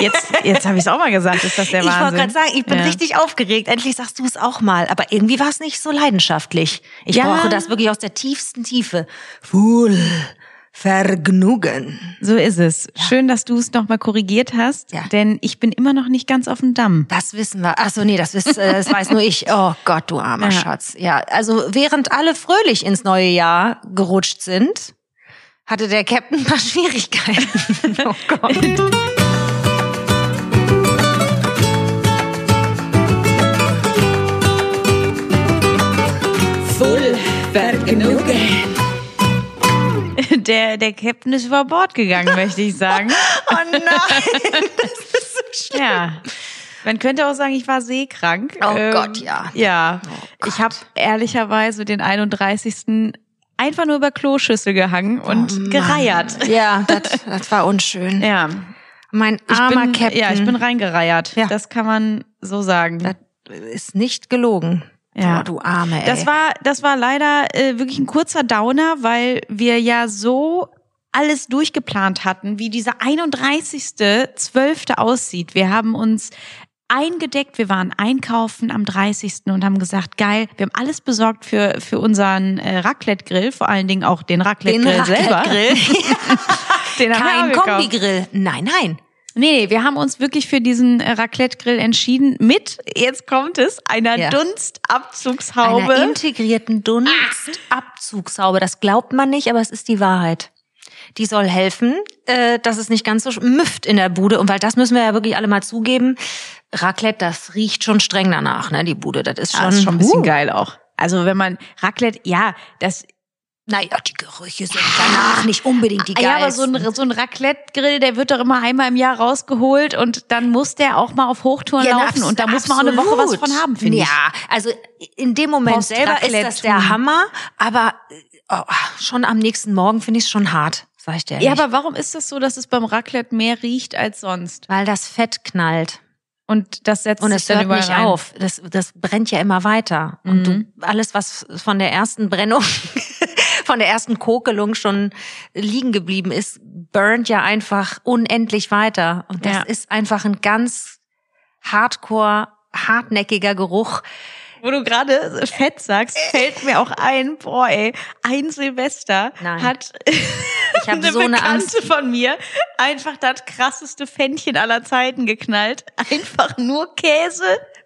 Jetzt, jetzt habe ich es auch mal gesagt, ist das der Ich wollte Wahnsinn. gerade sagen, ich bin Ja. richtig aufgeregt. Endlich sagst du es auch mal. Aber irgendwie war es nicht so leidenschaftlich. Ich Ja. brauche das wirklich aus der tiefsten Tiefe. Full Vergnügen. So ist es. Schön, dass du es nochmal korrigiert hast, Ja. denn ich bin immer noch nicht ganz auf dem Damm. Das wissen wir. Ach so, nee, das, wisst, äh, das weiß nur ich. Oh Gott, du armer Ja. Schatz. Ja, also während alle fröhlich ins neue Jahr gerutscht sind, hatte der Captain ein paar Schwierigkeiten. Oh Gott. Vergnügen. Der, der Captain ist über Bord gegangen, möchte ich sagen. Oh nein, das ist so schlimm. Ja. Man könnte auch sagen, ich war seekrank. Oh Gott, ja. Ja. Oh ich habe ehrlicherweise den 31. einfach nur über Kloschüssel gehangen und Oh gereiert. Ja, das, war unschön. Ja. Mein armer bin, Captain. Ja, ich bin reingereiert. Ja. Das kann man so sagen. Das ist nicht gelogen. Ja. Oh, du Arme, ey. Das war, das war leider äh, wirklich ein kurzer Downer, weil wir ja so alles durchgeplant hatten, wie dieser 31.12. aussieht. Wir haben uns eingedeckt, wir waren einkaufen am 30. und haben gesagt, geil, wir haben alles besorgt für, für unseren äh, Raclette-Grill, vor allen Dingen auch den den Raclette-Grill selber. Raclette-Grill. Den haben wir Kein. Kombigrill. Nein, nein. Nee, nee, wir haben uns wirklich für diesen äh, Raclette-Grill entschieden mit, jetzt kommt es, einer Ja. Dunstabzugshaube. Einer integrierten Dunstabzugshaube. Das glaubt man nicht, aber es ist die Wahrheit. Die soll helfen, äh, dass es nicht ganz so müfft in der Bude. Und weil das müssen wir ja wirklich alle mal zugeben. Raclette, das riecht schon streng danach, ne, die Bude. Das ist schon, Das ist schon ein bisschen uh. geil auch. Also wenn man Raclette, ja, das Naja, die Gerüche sind danach nicht unbedingt die Ah, ja, aber so geilsten. ein, so ein Raclette-Grill, der wird doch immer einmal im Jahr rausgeholt und dann muss der auch mal auf Hochtouren Ja, laufen und da muss man auch eine Woche was von haben, finde ich. Ja, also in dem Moment selber ist das der. Hammer, aber oh, schon am nächsten Morgen finde ich es schon hart, sag ich dir Ja, ehrlich. aber warum ist das so, dass es beim Raclette mehr riecht als sonst? Weil das Fett knallt. Und das setzt Und sich es dann hört nicht rein. auf. Das, das brennt ja immer weiter. Und du, Mhm. alles, was von der ersten Brennung, von der ersten Kokelung schon liegen geblieben ist, burnt ja einfach unendlich weiter. Und das Ja. ist einfach ein ganz hardcore, hartnäckiger Geruch. Wo du gerade Fett sagst, fällt mir auch ein, boah ey, ein Silvester Nein. hat Ich habe eine so eine Bekannte Angst. von mir einfach das krasseste Fännchen aller Zeiten geknallt. Einfach nur Käse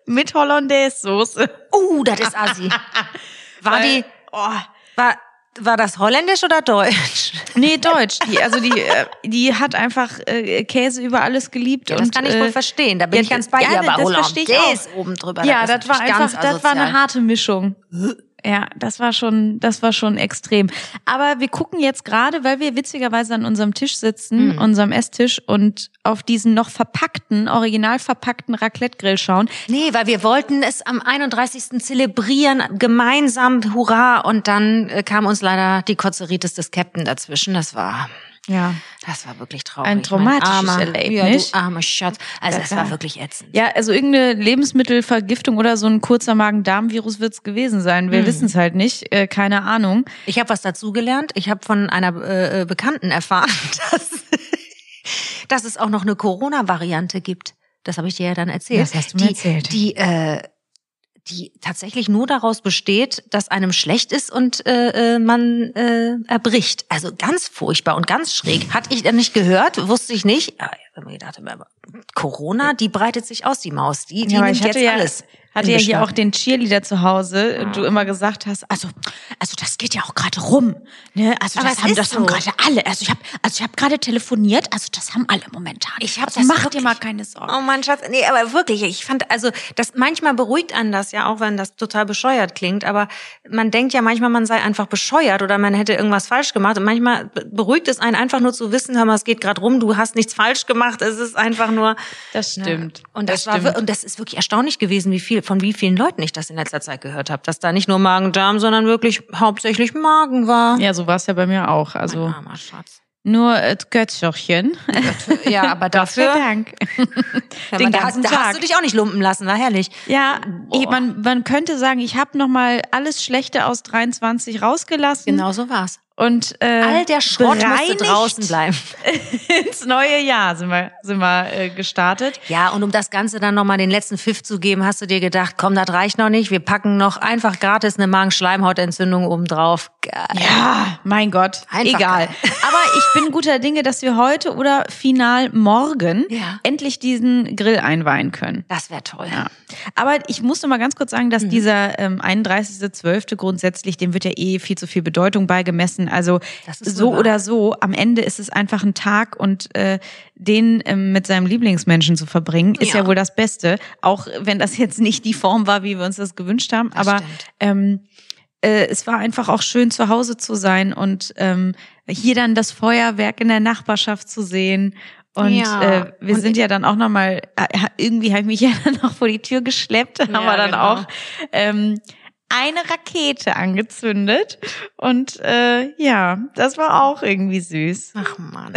mit Hollandaise-Soße. Uh, das ist assi. War Weil- die, Oh, war, war das holländisch oder deutsch? nee, Deutsch. Die, also die, äh, die hat einfach äh, Käse über alles geliebt. Ja, das und, kann ich äh, wohl verstehen. Da bin ja, ich ganz bei ja, dir. Aber das verstehe ich auch. oben drüber. Ja, ist das war einfach, das war eine harte Mischung. Ja, das war schon, das war schon extrem. Aber wir gucken jetzt gerade, weil wir witzigerweise an unserem Tisch sitzen, Mhm. unserem Esstisch und auf diesen noch verpackten, original verpackten Raclette-Grill schauen. Nee, weil wir wollten es am 31. zelebrieren, gemeinsam, hurra. Und dann äh, kam uns leider die Kotzeritis des Captain dazwischen. Das war, Ja. das war wirklich traurig. Ein traumatisches Mein armer, Erlebnis. Ja, du armer Schatz. Also Das es war wirklich ätzend. Ja, also irgendeine Lebensmittelvergiftung oder so ein kurzer Magen-Darm-Virus wird's gewesen sein. Wir Hm. wissen es halt nicht, äh, keine Ahnung. Ich habe was dazugelernt. Ich habe von einer äh, äh, Bekannten erfahren, dass, dass es auch noch eine Corona-Variante gibt. Das habe ich dir ja dann erzählt. Das hast du mir die, erzählt. Die, äh, die tatsächlich nur daraus besteht, dass einem schlecht ist und äh, äh, man äh, erbricht. Also ganz furchtbar und ganz schräg. Hatte ich dann nicht gehört, wusste ich nicht. Ja, ich hab mir Corona, die breitet sich aus, die Maus. Die, die Ja, nimmt jetzt ja, alles. Hatte ja hier auch den Cheerleader zu Hause und du immer gesagt hast, also, also das geht ja auch gerade rum, ne? Also Aber das haben, das haben so. gerade alle. Also ich habe, also ich habe gerade telefoniert, also das haben alle momentan. Ich hab also das mach dir wirklich- mal keine Sorgen. Oh mein Schatz, nee, aber wirklich, ich fand, also das manchmal beruhigt einen das ja auch, wenn das total bescheuert klingt, aber man denkt ja manchmal, man sei einfach bescheuert oder man hätte irgendwas falsch gemacht und manchmal be- beruhigt es einen einfach nur zu wissen, hör mal, es geht gerade rum, du hast nichts falsch gemacht, es ist einfach nur Das stimmt. Ja. Und das, Das war stimmt. und das ist wirklich erstaunlich gewesen, wie viel von wie vielen Leuten ich das in letzter Zeit gehört habe, dass da nicht nur Magen-Darm, sondern wirklich hauptsächlich Magen war. Ja, so war es ja bei mir auch. Also Mein armer Schatz. nur äh, Götzchen. Ja, aber Gott dafür, Dank. ja, Den da, ganzen da Tag. hast du dich auch nicht lumpen lassen, war herrlich. Ja, ich, man, man könnte sagen, ich habe noch mal alles Schlechte aus 23 rausgelassen Genau so war's. Und äh, All der Schrott musste draußen bleiben. ins neue Jahr sind wir, sind wir äh, gestartet. Ja, und um das Ganze dann nochmal den letzten Pfiff zu geben, hast du dir gedacht, komm, das reicht noch nicht. Wir packen noch einfach gratis eine Magenschleimhautentzündung oben drauf. Geil. Ja, mein Gott, Einfach egal. geil. Aber ich bin guter Dinge, dass wir heute oder final morgen Ja. endlich diesen Grill einweihen können. Das wäre toll. Ja. Aber ich muss noch mal ganz kurz sagen, dass Mhm. dieser ähm, 31.12. grundsätzlich, dem wird ja eh viel zu viel Bedeutung beigemessen. Also so wahr. oder so, am Ende ist es einfach ein Tag und äh, den ähm, mit seinem Lieblingsmenschen zu verbringen, ist ja. Ja. wohl das Beste. Auch wenn das jetzt nicht die Form war, wie wir uns das gewünscht haben. Das aber stimmt. ähm, äh, es war einfach auch schön zu Hause zu sein und ähm, hier dann das Feuerwerk in der Nachbarschaft zu sehen. Und Ja. äh, wir Und sind ja dann auch noch mal äh, irgendwie habe ich mich ja dann noch vor die Tür geschleppt, haben wir dann genau. auch ähm, eine Rakete angezündet und äh, ja, das war auch irgendwie süß. Ach Mann.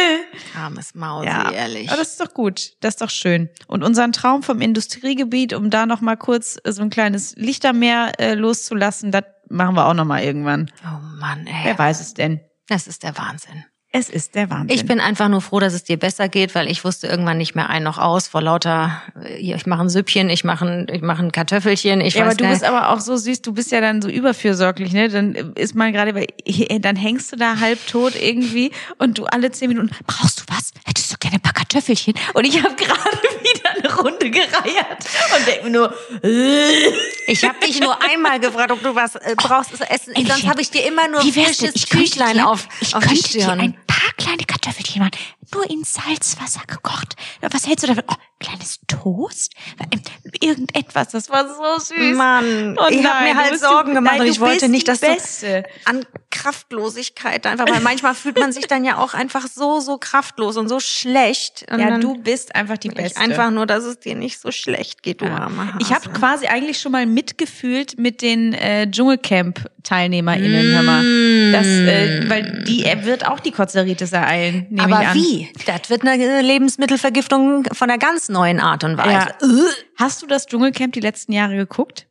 Armes Mausi, Ja, ehrlich. aber das ist doch gut, das ist doch schön. Und unseren Traum vom Industriegebiet, um da noch mal kurz äh, so ein kleines Lichtermeer äh, loszulassen, das machen wir auch noch mal irgendwann. oh Mann, ey. Wer weiß es denn? Das ist der Wahnsinn. Es ist der Wahnsinn. Ich bin einfach nur froh, dass es dir besser geht, weil ich wusste irgendwann nicht mehr ein noch aus vor lauter, äh, ich mache ein Süppchen, ich mache ein, ich mache ein Kartoffelchen, ich ja, aber weiß du gar bist aber auch so süß, du bist ja dann so überfürsorglich, ne? Dann ist man gerade, bei- dann hängst du da halb tot irgendwie und du alle zehn Minuten, brauchst du was? Hättest du gerne ein paar Kartoffelchen? Und ich habe gerade wieder eine Runde gereiert und denk mir nur, äh, Ich habe dich nur einmal gefragt, ob du was äh, brauchst zu essen. Sonst habe ich dir immer nur frisches dir, auf, ich auf die Stirn. Kleine Kartoffelchen machen, nur in Salzwasser gekocht. Was hältst du davon? Oh, kleines Toast? Ähm, Irgendetwas, das war so süß. Mann, Oh ich habe mir du halt Sorgen die- gemacht nein, und du ich wollte nicht, dass du Beste. an Kraftlosigkeit einfach, weil manchmal fühlt man sich dann ja auch einfach so, so kraftlos und so schlecht. Und Ja, du bist einfach die Beste. einfach nur, dass es dir nicht so schlecht geht, du armer Hase. Ich habe quasi eigentlich schon mal mitgefühlt mit den äh, Dschungelcamp-TeilnehmerInnen, hör mal. Das, äh, weil die er wird auch die Kotzeritis ereilen, nehme Aber ich an. wie? Das wird eine Lebensmittelvergiftung von einer ganz neuen Art und Weise. Ja. Hast du das Dschungelcamp die letzten Jahre geguckt?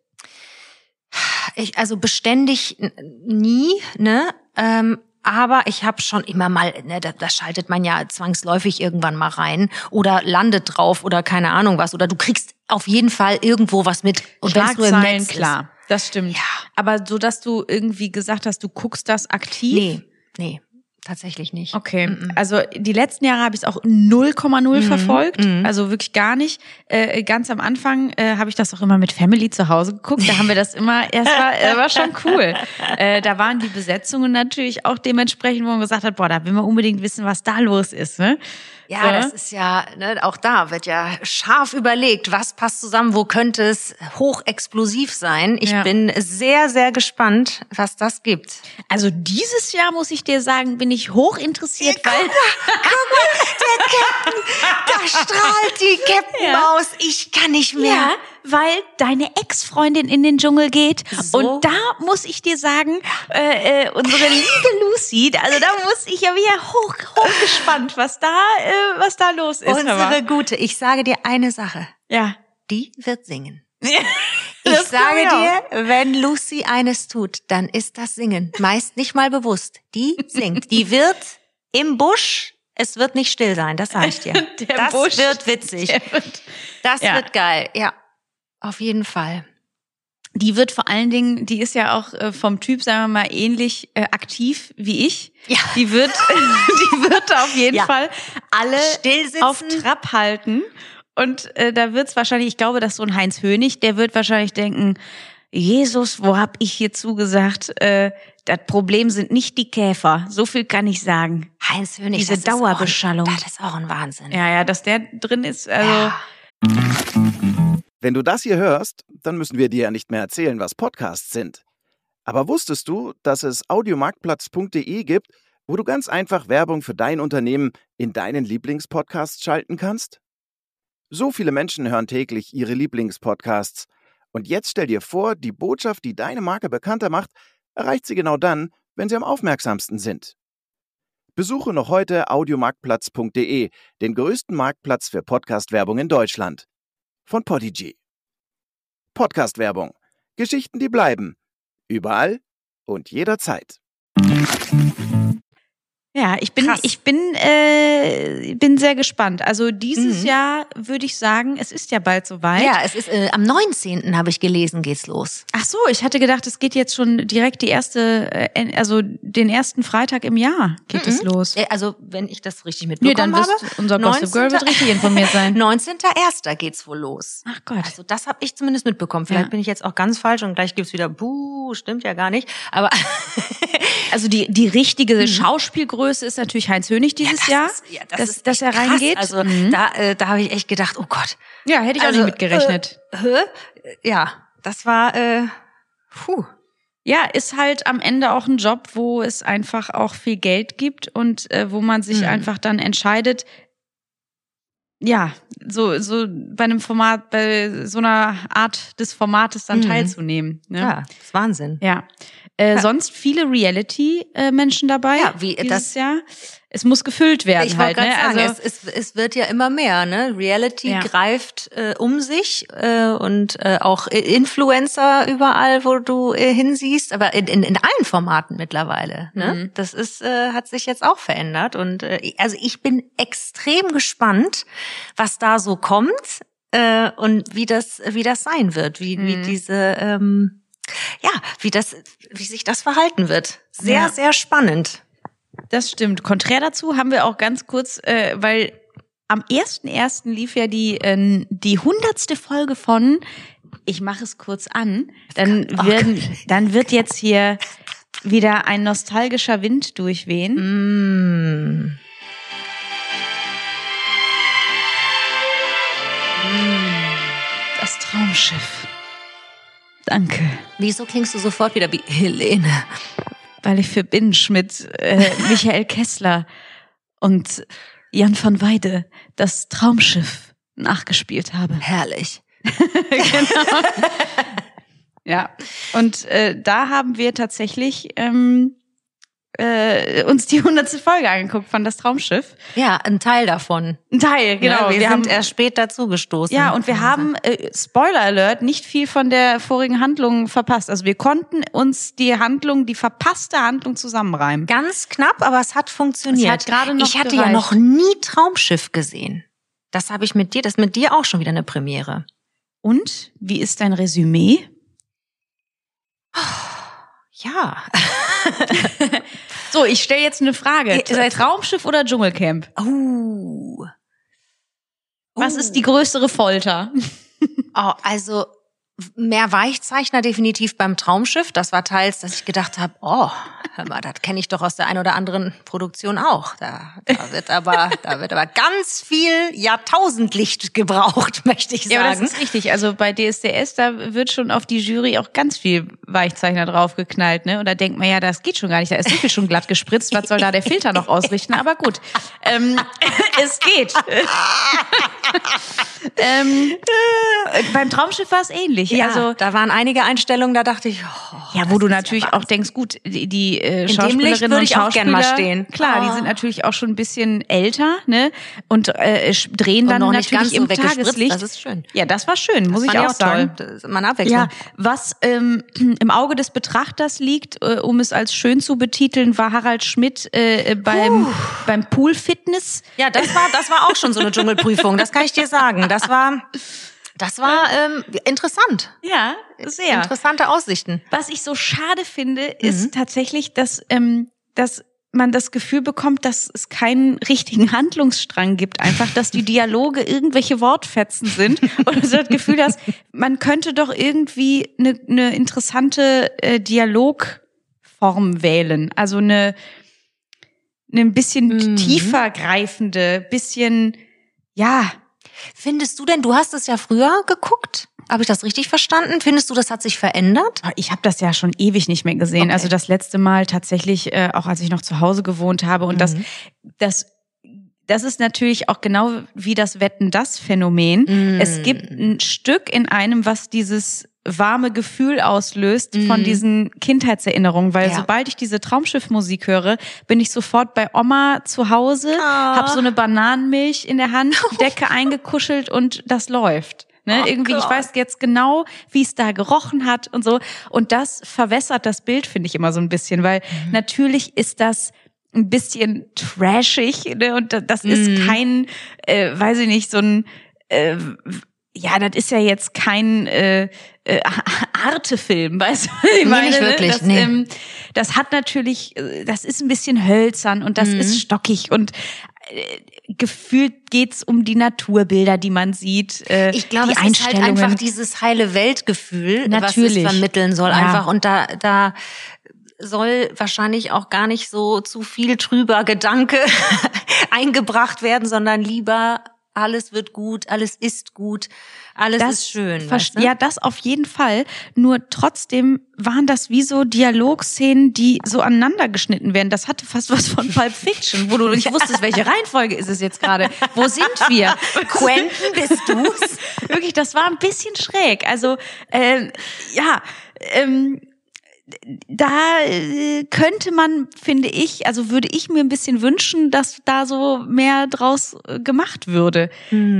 Ich, also beständig nie, ne? Ähm, aber ich habe schon immer mal, ne, da, da schaltet man ja zwangsläufig irgendwann mal rein oder landet drauf oder keine Ahnung was. Oder du kriegst auf jeden Fall irgendwo was mit. Und wenn's nur im Netz klar. Das stimmt. Ja. Aber so, dass du irgendwie gesagt hast, du guckst das Ist. aktiv? Nee, nee, tatsächlich nicht. Okay, also die letzten Jahre habe ich es auch 0,0 verfolgt, mhm. also wirklich gar nicht. Äh, ganz am Anfang äh, habe ich das auch immer mit Family zu Hause geguckt. Da haben wir das immer, es war, äh, war schon cool. Äh, da waren die Besetzungen natürlich auch dementsprechend, wo man gesagt hat, boah, da will man unbedingt wissen, was da los ist. Ne? Ja, So. das ist ja, ne, auch da wird ja scharf überlegt, was passt zusammen, wo könnte es hochexplosiv sein. Ich Ja. bin sehr, sehr gespannt, was das gibt. Also dieses Jahr muss ich dir sagen, bin ich hoch interessiert, weil Da strahlt die Captain Maus. Ich kann nicht mehr. Weil deine Ex-Freundin in den Dschungel geht. So? Und da muss ich dir sagen, äh, äh, unsere liebe Lucy, also da muss ich ja wieder hoch, hoch gespannt, was da, äh, was da los ist. Unsere gute. Ich sage dir eine Sache. Ja. Die wird singen. Ich Das sage auch. dir, wenn Lucy eines tut, dann ist das Singen. Meist nicht mal bewusst. Die singt. Die wird im Busch, es wird nicht still sein, das sage ich dir. Der das Busch, wird witzig. wird- Das Ja. wird geil. Ja, auf jeden Fall. Die wird vor allen Dingen, die ist ja auch äh, vom Typ, sagen wir mal, ähnlich äh, aktiv wie ich. Ja. Die wird, die wird auf jeden Ja. Fall alle auf Trab halten. Und äh, da wird's wahrscheinlich, ich glaube, dass so ein Heinz Hönig, der wird wahrscheinlich denken, Jesus, wo hab ich hier zugesagt? Äh, das Problem sind nicht die Käfer. So viel kann ich sagen. Heinz Hönig, Diese das ist auch Dauerbeschallung. Das ist auch ein Wahnsinn. Ja, ja, dass der drin ist, also. Ja. Wenn du das hier hörst, dann müssen wir dir ja nicht mehr erzählen, was Podcasts sind. Aber wusstest du, dass es audiomarktplatz.de gibt, wo du ganz einfach Werbung für dein Unternehmen in deinen Lieblingspodcasts schalten kannst? So viele Menschen hören täglich ihre Lieblingspodcasts. Und jetzt stell dir vor, die Botschaft, die deine Marke bekannter macht, erreicht sie genau dann, wenn sie am aufmerksamsten sind. Besuche noch heute audiomarktplatz.de, den größten Marktplatz für Podcast-Werbung in Deutschland. Von Podigy. Podcast-Werbung. Geschichten, die bleiben. Überall und jederzeit. Ja, ich bin, Krass. ich bin, äh, bin sehr gespannt. Also dieses Mhm. Jahr würde ich sagen, es ist ja bald soweit. Ja, es ist äh, am 19. habe ich gelesen, geht's los. Ach so, ich hatte gedacht, es geht jetzt schon direkt die erste, äh, also den ersten Freitag im Jahr geht es los. Äh, Also, wenn ich das richtig Nee, mitbekommen dann habe. unser Gossip Girl wird richtig informiert sein. 19.01. geht's wohl los. Ach Gott. Also das habe ich zumindest mitbekommen. Vielleicht Ja. bin ich jetzt auch ganz falsch und gleich gibt's wieder, buh, stimmt ja gar nicht. Aber Also die, die richtige Schauspielgröße ist natürlich Heinz Hönig dieses das Jahr, ist, ja, das dass, ist dass er krass. reingeht. Also Mhm. da, äh, da habe ich echt gedacht, oh Gott. ja, hätte ich also, auch nicht mitgerechnet. Äh? Ja, das war, äh, puh. Ja, ist halt am Ende auch ein Job, wo es einfach auch viel Geld gibt und äh, wo man sich Mhm. einfach dann entscheidet, ja, so, so bei einem Format, bei so einer Art des Formates dann Mhm. teilzunehmen. Ne? Ja, das ist Wahnsinn. Ja. Äh, Ja. Sonst viele Reality-Menschen dabei. Ja, wie dieses das- Jahr. Es muss gefüllt werden Ich halt. Ne? sagen, Also, es, es, es wird ja immer mehr, ne? Reality Ja. greift äh, um sich äh, und äh, auch Influencer überall, wo du äh, hinsiehst, aber in, in, in allen Formaten mittlerweile. Ne? Mhm. Das ist äh, hat sich jetzt auch verändert und äh, also ich bin extrem gespannt, was da so kommt äh, und wie das wie das sein wird, wie wie Mhm. diese ähm, ja, wie das, wie sich das verhalten wird. Sehr, Ja. sehr spannend. Das stimmt. Konträr dazu haben wir auch ganz kurz, äh, weil am 1.1. lief ja die äh, die hundertste Folge von Ich mache es kurz an. Dann Oh werden, dann wird jetzt hier wieder ein nostalgischer Wind durchwehen. Mm. Das Traumschiff. Danke. Wieso klingst du sofort wieder wie Helene? Weil ich für Binge mit äh, Michael Kessler und Jan van Weide das Traumschiff nachgespielt habe. Herrlich. Ja, und äh, da haben wir tatsächlich ähm, äh, uns die hundertste Folge angeguckt von Das Traumschiff. Ja, ein Teil davon. Ein Teil, genau. Ja, wir, wir sind haben, erst spät dazugestoßen. ja, und wir haben, äh, Spoiler Alert, nicht viel von der vorigen Handlung verpasst. Also wir konnten uns die Handlung, die verpasste Handlung zusammenreimen. ganz knapp, aber es hat funktioniert. Es hat gerade noch ich hatte ja gereicht. noch nie Traumschiff gesehen. Das habe ich mit dir, das ist mit dir auch schon wieder eine Premiere. Und wie ist dein Resümee? Ja. So, ich stelle jetzt eine Frage. Ihr seid- Traumschiff oder Dschungelcamp? Uh. Was ist die größere Folter? Oh, also mehr Weichzeichner definitiv beim Traumschiff. Das war teils, dass ich gedacht habe, oh, hör mal, das kenne ich doch aus der einen oder anderen Produktion auch. Da, da wird aber, da wird aber ganz viel Jahrtausendlicht gebraucht, möchte ich sagen. Ja, aber das ist richtig. Also bei DSDS, da wird schon auf die Jury auch ganz viel Weichzeichner draufgeknallt, ne? Und da denkt man ja, das geht schon gar nicht. Da ist so viel schon glatt gespritzt. Was soll da der Filter noch ausrichten? Aber gut, ähm, es geht. ähm, äh, beim Traumschiff war es ähnlich. Ja, also da waren einige Einstellungen, da dachte ich, oh, ja, wo du natürlich auch denkst, gut, die, die äh, Schauspielerinnen würde und ich auch gern mal stehen. klar, die Oh. sind natürlich auch schon ein bisschen älter, ne? Und äh, drehen und dann nicht natürlich so im weggespritzt. Tageslicht. Das ist schön. ja, das war schön, muss Das ich fand auch sagen. eine Abwechslung. Ja, was ähm, im Auge des Betrachters liegt, äh, um es als schön zu betiteln, war Harald Schmidt äh, beim, beim Pool-Fitness. Ja, das war, das war auch schon so eine Dschungelprüfung. Das kann ich dir sagen. Das war, das war ähm, interessant. Ja, sehr. Interessante Aussichten. Was ich so schade finde, ist tatsächlich, dass, ähm, dass man das Gefühl bekommt, dass es keinen richtigen Handlungsstrang gibt, einfach, dass die Dialoge irgendwelche Wortfetzen sind und du das Gefühl hast, man könnte doch irgendwie eine, eine interessante äh, Dialogform wählen, also eine, eine ein bisschen Mhm. tiefer greifende, bisschen, ja, Findest du denn, du hast es ja früher geguckt? Habe ich das richtig verstanden? Findest du, das hat sich verändert? Ah, Ich habe das ja schon ewig nicht mehr gesehen. Okay. Also das letzte Mal tatsächlich, äh, auch als ich noch zu Hause gewohnt habe. Und das, Mhm. das, das ist natürlich auch genau wie das Wetten das Phänomen. Mhm. Es gibt ein Stück in einem, was dieses warme Gefühl auslöst von Mhm. diesen Kindheitserinnerungen, weil Ja. sobald ich diese Traumschiffmusik höre, bin ich sofort bei Oma zu Hause, Ah. hab so eine Bananenmilch in der Hand, Decke eingekuschelt und das läuft. Ne, Oh irgendwie, ich Gott. weiß jetzt genau, wie es da gerochen hat und so. Und das verwässert das Bild, finde ich immer so ein bisschen, weil Mhm. natürlich ist das ein bisschen trashig ne? und da- das ist Mhm. kein, äh, weiß ich nicht, so ein äh, ja, das ist ja jetzt kein äh, äh, Artefilm, weißt du? Ich Nee, meine, nicht ne? wirklich, das, nee. ähm, das hat natürlich, äh, das ist ein bisschen hölzern und das Mhm. ist stockig und äh, gefühlt geht's um die Naturbilder, die man sieht. Äh, Ich glaube, es ist halt einfach dieses heile Weltgefühl, Natürlich. was es vermitteln soll. Ja. Einfach und da, da soll wahrscheinlich auch gar nicht so zu viel trüber Gedanke eingebracht werden, sondern lieber alles wird gut, alles ist gut, alles ist schön. Weißt du? Ja, das auf jeden Fall. Nur trotzdem waren das wie so Dialogszenen, die so aneinander geschnitten werden. Das hatte fast was von Pulp Fiction, wo du nicht wusstest, welche Reihenfolge ist es jetzt gerade. Wo sind wir? Quentin, bist du's? Wirklich, das war ein bisschen schräg. Also, ähm, ja, ähm, da äh, könnte man, finde ich, also würde ich mir ein bisschen wünschen, dass da so mehr draus äh, gemacht würde.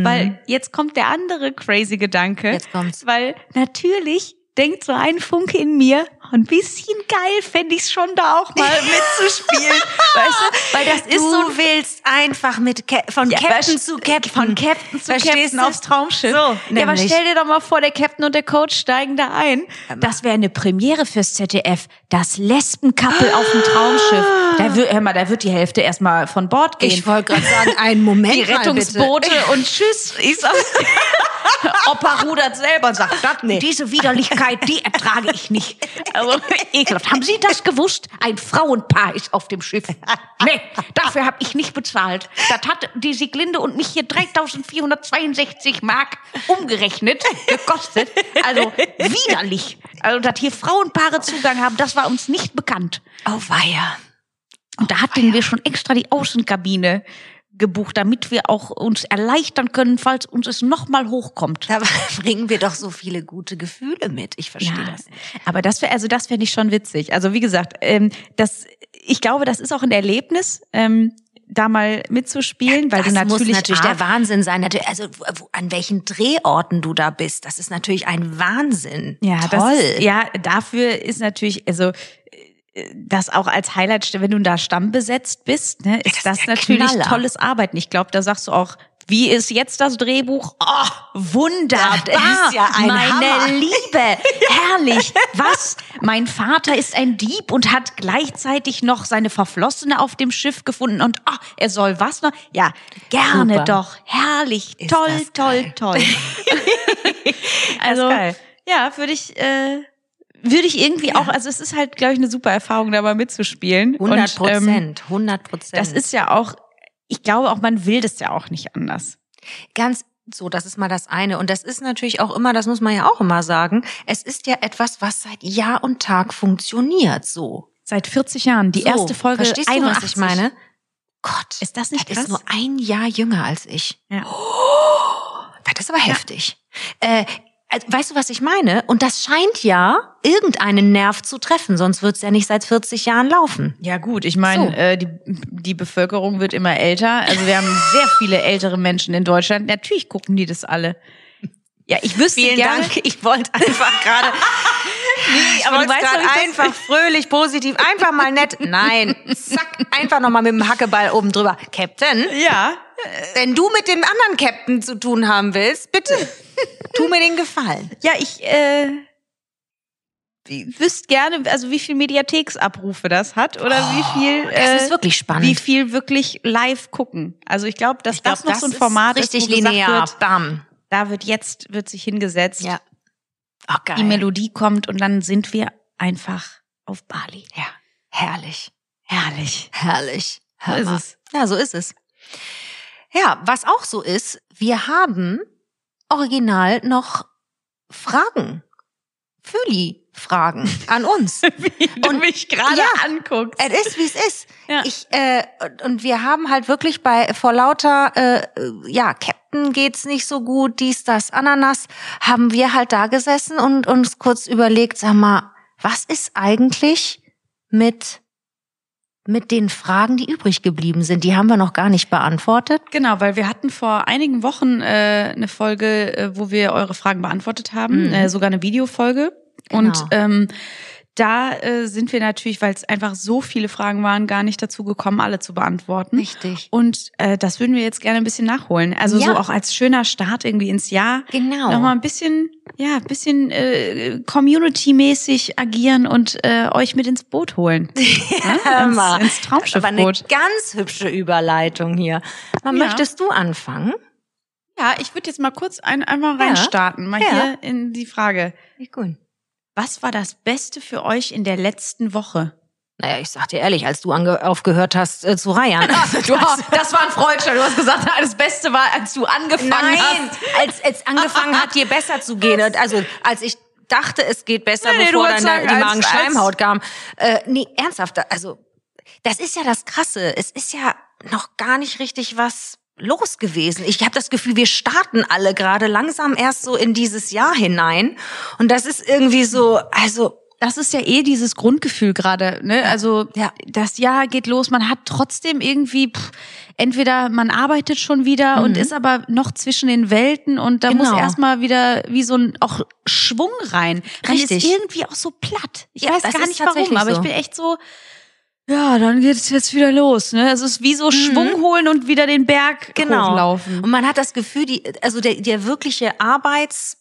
Weil jetzt kommt der andere crazy Gedanke. Jetzt kommt's. Weil natürlich denkt so ein Funke in mir, ein bisschen geil fände ich's schon da auch mal mitzuspielen. weißt du? Weil das ist du so willst einfach mit Ca von ja, Captain zu Captain. Von Captain zu Verstehst Captain du? aufs Traumschiff. So, ja, aber stell dir doch mal vor, der Captain und der Coach steigen da ein. Das wäre eine Premiere fürs ZDF. Das Lesben-Couple auf dem Traumschiff. Da wird, hör mal, da wird die Hälfte erstmal von Bord gehen. Ich wollte gerade sagen, einen Moment die. Rettungsboote und tschüss. Ich sag, Opa rudert selber und sagt, das, diese Widerlichkeit, die ertrage ich nicht. Also ekelhaft. Haben Sie das gewusst? Ein Frauenpaar ist auf dem Schiff. Nee, dafür habe ich nicht bezahlt. Das hat die Sieglinde und mich hier 3462 Mark umgerechnet gekostet. Also widerlich. Also, dass hier Frauenpaare Zugang haben, das war uns nicht bekannt. Oh weia. Und da hatten wir schon extra die Außenkabine gebucht, damit wir auch uns erleichtern können, falls uns es nochmal hochkommt. Da bringen wir doch so viele gute Gefühle mit. Ich verstehe das. nicht. aber das wäre, also das fände ich schon witzig. Also wie gesagt, ähm, das, ich glaube, das ist auch ein Erlebnis, ähm, da mal mitzuspielen, weil das du natürlich, muss natürlich der Wahnsinn sein. Natürlich, Also wo, an welchen Drehorten du da bist, das ist natürlich ein Wahnsinn. Ja, Toll. Das ist, ja, dafür ist natürlich, also das auch als Highlight, wenn du da stammbesetzt bist, ne, ist das ist natürlich Knaller. tolles Arbeiten. Ich glaube, da sagst du auch, wie ist jetzt das Drehbuch? Oh, wunderbar. Das ist ja ein Meine Hammer. Liebe, herrlich. Was? Mein Vater ist ein Dieb und hat gleichzeitig noch seine Verflossene auf dem Schiff gefunden und ah, er soll was noch? Ja, gerne Super. doch. Herrlich. Ist toll, toll, geil. toll. also, ja, würde ich, äh, würde ich irgendwie auch, also es ist halt, glaube ich, eine super Erfahrung, da mal mitzuspielen. 100 Und, ähm, Prozent, 100 Prozent. das ist ja auch, ich glaube auch, man will das ja auch nicht anders. ganz so, das ist mal das eine. Und das ist natürlich auch immer, das muss man ja auch immer sagen, es ist ja etwas, was seit Jahr und Tag funktioniert, so. Seit 40 Jahren, die so. erste Folge Verstehst du, 81. was ich meine? Gott. Ist das nicht das krass? ist nur ein Jahr jünger als ich. Ja. Das ist aber heftig. Äh, also, weißt du, was ich meine? Und das scheint ja irgendeinen Nerv zu treffen, sonst wird's ja nicht seit 40 Jahren laufen. Ja gut, ich meine, So. äh, die, die Bevölkerung wird immer älter. Also wir haben sehr viele ältere Menschen in Deutschland. Natürlich gucken die das alle. Ja, ich wüsste gerne. Ich wollte einfach gerade. Nee, aber du weißt doch, das- einfach fröhlich, positiv, einfach mal nett. Nein, zack, einfach nochmal mit dem Hackeball oben drüber. Captain, Ja, wenn du mit dem anderen Captain zu tun haben willst, bitte, tu mir den Gefallen. ja, ich, äh, wüsst gerne, also wie viel Mediatheksabrufe das hat oder wie viel, Oh, das äh, ist wirklich spannend. wie viel wirklich live gucken. Also ich glaube, dass Ich glaub, das noch so ein Format ist richtig ist, linear. wird, Bam. da wird jetzt wird sich hingesetzt, Ja. Oh, geil. die Melodie kommt und dann sind wir einfach auf Bali. Ja. Herrlich. Herrlich. Herrlich. So ist es. Ja, so ist es. Ja, was auch so ist, wir haben original noch Fragen. Föli-Fragen an uns. Wie du Und- mich gerade ja. anguckst. Es ist, wie es ist. Ja. Ich, äh, und- und wir haben halt wirklich bei vor lauter, äh, äh, ja, Captain geht's nicht so gut, dies, das, Ananas, haben wir halt da gesessen und uns kurz überlegt, sag mal, was ist eigentlich mit, mit den Fragen, die übrig geblieben sind? Die haben wir noch gar nicht beantwortet. Genau, weil wir hatten vor einigen Wochen äh, eine Folge, äh, wo wir eure Fragen beantwortet haben, Mhm. äh, sogar eine Videofolge. Genau. Und ähm, da äh, sind wir natürlich, weil es einfach so viele Fragen waren, gar nicht dazu gekommen, alle zu beantworten. Richtig. Und äh, das würden wir jetzt gerne ein bisschen nachholen. Also Ja. so auch als schöner Start irgendwie ins Jahr. Genau. Nochmal ein bisschen, ja, ein bisschen äh, Community-mäßig agieren und äh, euch mit ins Boot holen. Ins, mal. ins Das war eine Traumschiffboot. ganz hübsche Überleitung hier. Mal, Ja. Möchtest du anfangen? Ja, ich würde jetzt mal kurz ein, einmal Ja. reinstarten, mal Ja. hier in die Frage. Wie gut. Was war das Beste für euch in der letzten Woche? Naja, ich sag dir ehrlich, als du ange aufgehört hast äh, zu reiern. Du hast, das war ein Freudscher. Du hast gesagt, das Beste war, als du angefangen Nein, hast. als es angefangen hat, dir besser zu gehen. Und Also als ich dachte, es geht besser, Nee, nee, bevor dann sagen, die Magenschleimhaut kam. Äh, nee, ernsthaft. Also das ist ja das Krasse. Es ist ja noch gar nicht richtig was los gewesen. Ich habe das Gefühl, wir starten alle gerade langsam erst so in dieses Jahr hinein. Und das ist irgendwie so, also Das ist ja eh dieses Grundgefühl gerade, ne? Also Ja. das Jahr geht los, man hat trotzdem irgendwie pff, entweder man arbeitet schon wieder und ist aber noch zwischen den Welten und da Mhm. Genau. muss erstmal wieder wie so ein auch Schwung rein. Man Richtig. ist irgendwie auch so platt. Ich Ja, weiß gar nicht warum, aber ich bin echt so ja, dann geht es jetzt wieder los, ne? Es ist wie so Schwung holen und wieder den Berg Mhm. genau. hochlaufen. Und man hat das Gefühl, die, also der, der wirkliche Arbeits,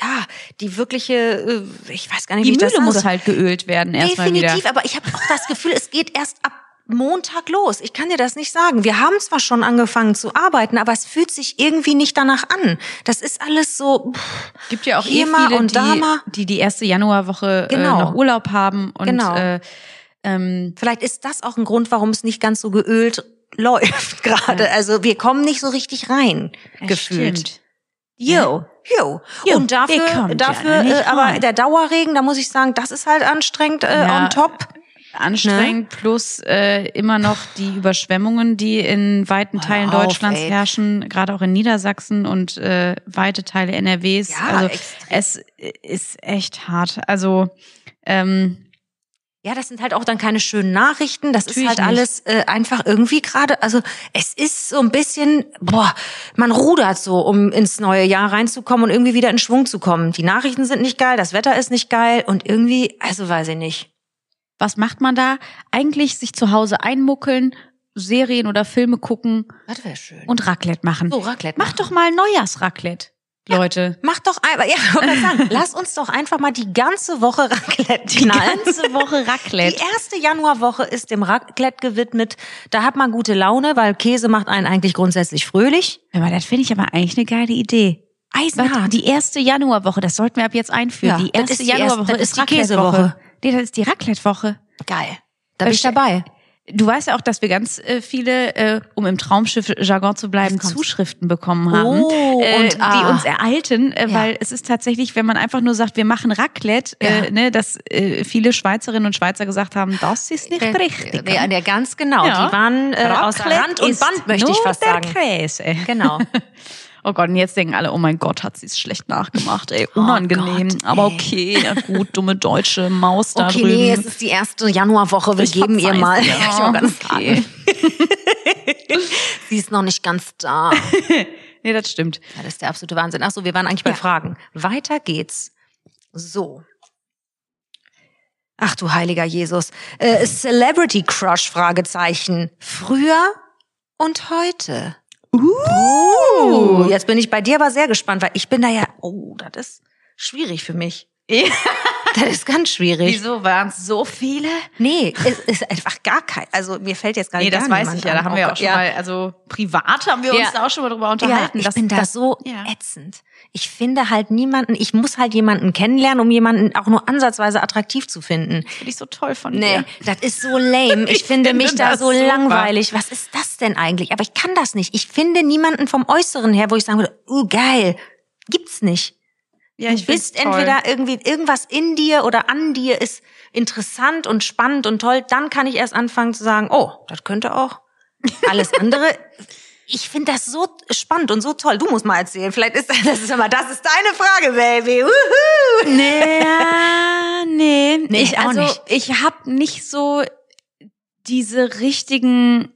ja, die wirkliche, äh, ich weiß gar nicht, Die wie ich das Mühle sagen muss halt geölt werden erstmal wieder. Definitiv, aber ich habe auch das Gefühl, es geht erst ab Montag los. Ich kann dir das nicht sagen. Wir haben zwar schon angefangen zu arbeiten, aber es fühlt sich irgendwie nicht danach an. Das ist alles so. Pff, gibt ja auch eh viele, und da die, mal. die die erste Januarwoche Genau. äh, noch Urlaub haben und Genau. äh, ähm, Vielleicht ist das auch ein Grund, warum es nicht ganz so geölt läuft gerade. Also wir kommen nicht so richtig rein, gefühlt. Stimmt. Jo. Jo. Und dafür, dafür, ja äh, aber der Dauerregen, da muss ich sagen, das ist halt anstrengend äh, Ja. on top. Anstrengend plus äh, immer noch die Überschwemmungen, die in weiten Teilen auf, Deutschlands ey. herrschen, gerade auch in Niedersachsen und äh, weite Teile NRWs. Ja, also extrem. es ist echt hart. Also ähm, Ja, das sind halt auch dann keine schönen Nachrichten. Das Natürlich ist halt alles äh, einfach irgendwie gerade. Also es ist so ein bisschen, boah, man rudert so, um ins neue Jahr reinzukommen und irgendwie wieder in Schwung zu kommen. Die Nachrichten sind nicht geil, das Wetter ist nicht geil und irgendwie, also weiß ich nicht. was macht man da? Eigentlich sich zu Hause einmuckeln, Serien oder Filme gucken Das wäre schön. und Raclette machen. so Raclette. Mach doch mal Neujahrsraclette, Leute. Mach doch einfach, ja, sagen, lass uns doch einfach mal die ganze Woche Raclette Die knallen. ganze Woche Die Raclette. erste Januarwoche ist dem Raclette gewidmet. Da hat man gute Laune, weil Käse macht einen eigentlich grundsätzlich fröhlich. Aber das finde ich aber eigentlich eine geile Idee. Eisenhart. Die erste Januarwoche, das sollten wir ab jetzt einführen. Ja, die erste ist die Januarwoche ist, die. Käsewoche. Nee, das ist die Raclette-Woche. Geil. Da bin ich dabei. Du weißt ja auch, dass wir ganz äh, viele, äh, um im Traumschiff-Jargon zu bleiben. Zuschriften bekommen haben, Oh, äh, und, die ah. uns ereilten, äh, Ja. weil es ist tatsächlich, wenn man einfach nur sagt, wir machen Raclette, äh, Ja. ne, dass äh, viele Schweizerinnen und Schweizer gesagt haben, das ist nicht richtig. Ja, der ganz genau. Ja. Die waren äh, Raclette Rand und Band, möchte ich fast der sagen. Käse. Genau. Oh Gott, und jetzt denken alle, oh mein Gott, hat sie es schlecht nachgemacht, ey, Oh unangenehm. Gott, aber okay, ja gut, dumme deutsche Maus da Okay, drüben. nee, es ist die erste Januarwoche. Wir Ich geben ihr mal. dir. Ich war ganz Okay. Sie ist noch nicht ganz da. Nee, das stimmt. Ja, das ist der absolute Wahnsinn. Ach so, wir waren eigentlich bei Ja. Fragen. Weiter geht's. So. Ach du heiliger Jesus. Äh, Celebrity Crush Fragezeichen. Früher und heute. Uh. Jetzt bin ich bei dir aber sehr gespannt, weil ich bin da ja, oh, das ist schwierig für mich. Das ist ganz schwierig. Wieso waren es so viele? Nee, es ist einfach gar kein. Also mir fällt jetzt gar Nee, nicht das gar weiß ich ja. Da haben Oh wir auch Gott, schon ja. mal, also privat haben wir uns Ja. da auch schon mal drüber Ja, unterhalten. ich dass bin da das- so ja. ätzend. Ich finde halt niemanden, ich muss halt jemanden kennenlernen, um jemanden auch nur ansatzweise attraktiv zu finden. Finde ich so toll von Nee, dir. das ist so lame. Ich, Ich finde, mich da das so super. langweilig. Was ist das denn eigentlich? Aber ich kann das nicht. Ich finde niemanden vom Äußeren her, wo ich sagen würde, uh, geil. Gibt's nicht. Ja, Du ich find's bist toll. entweder irgendwie, irgendwas in dir oder an dir ist interessant und spannend und toll. Dann kann ich erst anfangen zu sagen, oh, das könnte auch. Alles andere. Ich finde das so spannend und so toll. Du musst mal erzählen. Vielleicht ist das ist immer, das ist deine Frage, Baby. Uhu. Nee, nee. Nee, ich, auch also, nicht. ich habe nicht so diese richtigen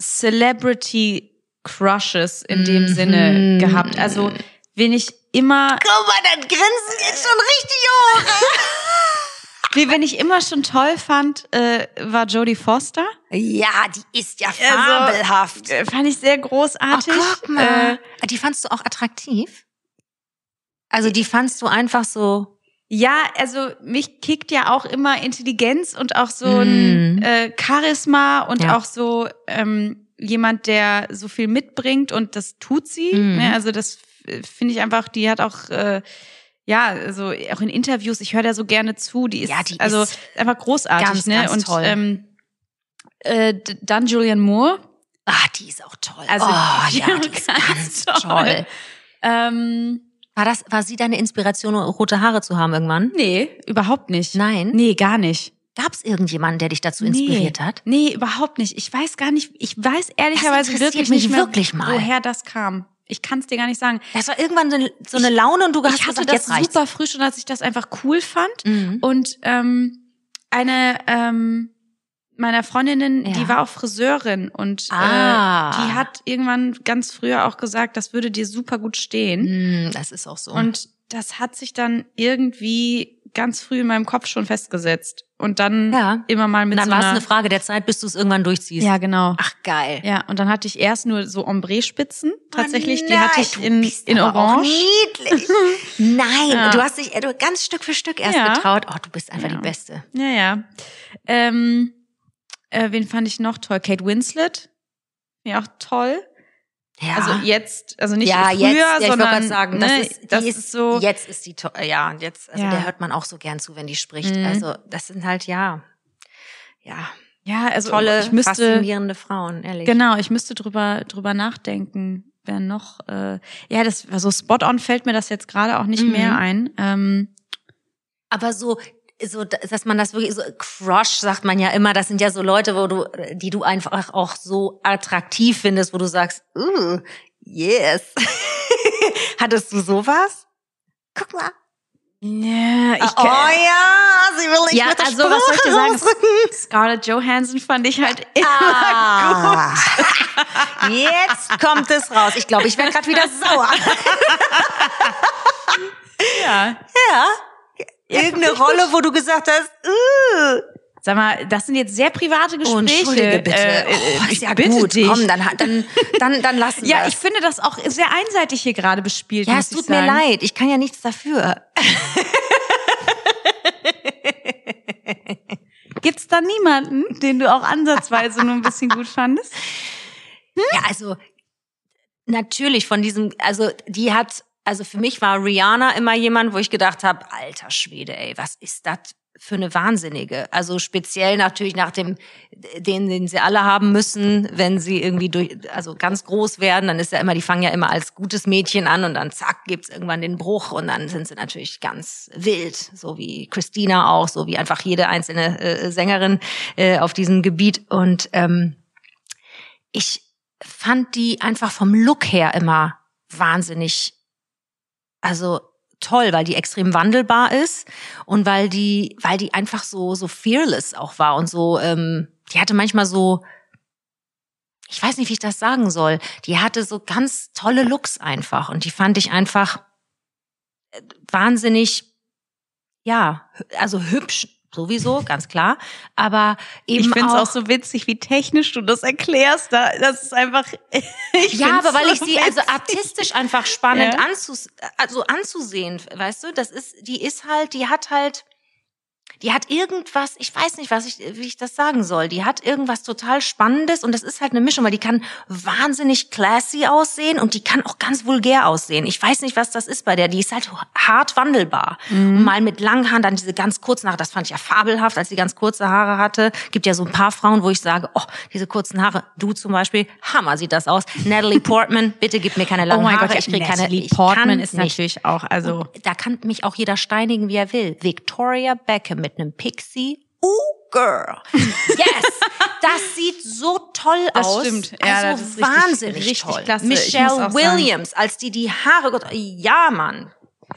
Celebrity Crushes in dem Sinne gehabt. Also, wen ich immer, Guck mal, das Grinsen geht schon richtig hoch. nee, wenn ich immer schon toll fand, äh, war Jodie Foster. Ja, die ist ja Also, fabelhaft. äh, fand ich sehr großartig. Oh, guck mal. die fandst du auch attraktiv? Also die fandst du einfach so. Ja, also mich kickt ja auch immer Intelligenz und auch so ein Mm. äh, Charisma und Ja. auch so ähm, jemand, der so viel mitbringt und das tut sie. Ne? Also das äh, finde ich einfach, die hat auch äh, ja, also auch in Interviews, ich höre da so gerne zu, die ist, Ja, die also ist einfach großartig, ganz, ne? ganz und toll. Ähm, äh, dann Julian Moore. Ah, die ist auch toll. Also, oh, die ja, die ist ganz ganz toll. toll. Ähm, War das, war sie deine Inspiration, rote Haare zu haben irgendwann? nee, überhaupt nicht. Nein. Nee, gar nicht. Gab es irgendjemanden, der dich dazu inspiriert hat? Nee, überhaupt nicht. Ich weiß gar nicht, ich weiß ehrlicherweise wirklich mich nicht mehr, wirklich mal. woher das kam. Ich kann es dir gar nicht sagen. Das war irgendwann so eine, so eine Laune und du hast ich hatte gesagt, das jetzt super früh schon, dass ich das einfach cool fand. Mhm. Und ähm, eine ähm, meiner Freundinnen, Ja. die war auch Friseurin und Ah. äh, die hat irgendwann ganz früher auch gesagt, das würde dir super gut stehen. Mm, Das ist auch so. Und das hat sich dann irgendwie ganz früh in meinem Kopf schon festgesetzt. Und dann Ja. immer mal mit dann so war es eine Frage der Zeit, bis du es irgendwann durchziehst. ja, genau. Ach, geil. Ja, und dann hatte ich erst nur so Ombre-Spitzen. Tatsächlich, Oh die hatte nein, ich du in, bist in aber auch Orange. Niedlich. Nein, Ja. du hast dich äh, du ganz Stück für Stück erst Ja. getraut. Oh, du bist einfach die Beste. Ja, ja. Ähm, äh, wen fand ich noch toll? Kate Winslet. Ja, auch toll. Ja. Also jetzt, also nicht ja, früher, jetzt, ja, sondern sagen, ne, das ist, das ist, ist so. jetzt ist die, ja, und jetzt, also Ja. der hört man auch so gern zu, wenn die spricht. Mhm. Also, das sind halt, ja, ja, ja, also tolle, ich müsste, faszinierende Frauen, ehrlich. genau, ich müsste drüber drüber nachdenken. Wer noch? Äh, ja, das war so Spot on fällt mir das jetzt gerade auch nicht Mhm. mehr ein. Ähm, Aber so, so, dass man das wirklich so Crush sagt man ja immer. Das sind ja so Leute, wo du, die du einfach auch so attraktiv findest, wo du sagst, uh, yes. Hattest du sowas? Guck mal. ja, ich oh ja, sie will nicht Ja, mit der also, was soll ich dir Sprache sagen? rausrücken. Scarlett Johansson fand ich halt immer Ah, jetzt kommt es raus. Ich glaube, ich werde gerade wieder sauer. ja. Ja. Irgendeine Rolle, wo du gesagt hast, uh. Sag mal, das sind jetzt sehr private Gespräche. Oh, entschuldige bitte. Äh, äh, oh, ich ist ja bitte gut. dich. Komm, dann, dann, dann, dann lassen ja, wir ich finde das auch sehr einseitig hier gerade bespielt. Ja, es tut mir leid. Ich kann ja nichts dafür. Gibt's da niemanden, den du auch ansatzweise nur ein bisschen gut fandest? Ja, also natürlich von diesem, also die hat, also für mich war Rihanna immer jemand, wo ich gedacht habe, alter Schwede, ey, was ist das für eine Wahnsinnige? Also speziell natürlich nach dem, den, den sie alle haben müssen, wenn sie irgendwie durch, also ganz groß werden, dann ist ja immer, die fangen ja immer als gutes Mädchen an und dann zack, gibt's irgendwann den Bruch und dann sind sie natürlich ganz wild, so wie Christina auch, so wie einfach jede einzelne äh, Sängerin äh, auf diesem Gebiet und ähm, ich fand die einfach vom Look her immer wahnsinnig, also toll, weil die extrem wandelbar ist und weil die, weil die einfach so so fearless auch war und so, ähm, die hatte manchmal so, ich weiß nicht, wie ich das sagen soll, die hatte so ganz tolle Looks einfach und die fand ich einfach äh, wahnsinnig, ja, also hübsch sowieso, ganz klar, aber eben Ich finde es auch auch so witzig, wie technisch du das erklärst. Da- Das ist einfach. ich ja, aber weil so ich sie also witzig. artistisch einfach spannend Ja. anzus also anzusehen, weißt du, das ist, die ist halt, die hat halt, die hat irgendwas, ich weiß nicht, was ich, wie ich das sagen soll. Die hat irgendwas total Spannendes und das ist halt eine Mischung, weil die kann wahnsinnig classy aussehen und die kann auch ganz vulgär aussehen. Ich weiß nicht, was das ist bei der. Die ist halt hart wandelbar. Mhm. Und mal mit langen Haaren, dann diese ganz kurzen Haare, das fand ich ja fabelhaft, als sie ganz kurze Haare hatte. Gibt ja so ein paar Frauen, wo ich sage, oh, diese kurzen Haare, du zum Beispiel, Hammer sieht das aus. Natalie Portman, bitte gib mir keine Oh langen mein Haare, Gott, ich krieg keine, Natalie Portman ist nicht. natürlich auch, also Da kann mich auch jeder steinigen, wie er will. Victoria Beckham mit einem Pixie. Oh, girl. Yes. Das sieht so toll Das aus. stimmt. Ja, also das ist richtig- wahnsinnig richtig toll. klasse. Michelle auch sagen- Williams, als die die Haare, ja, Mann.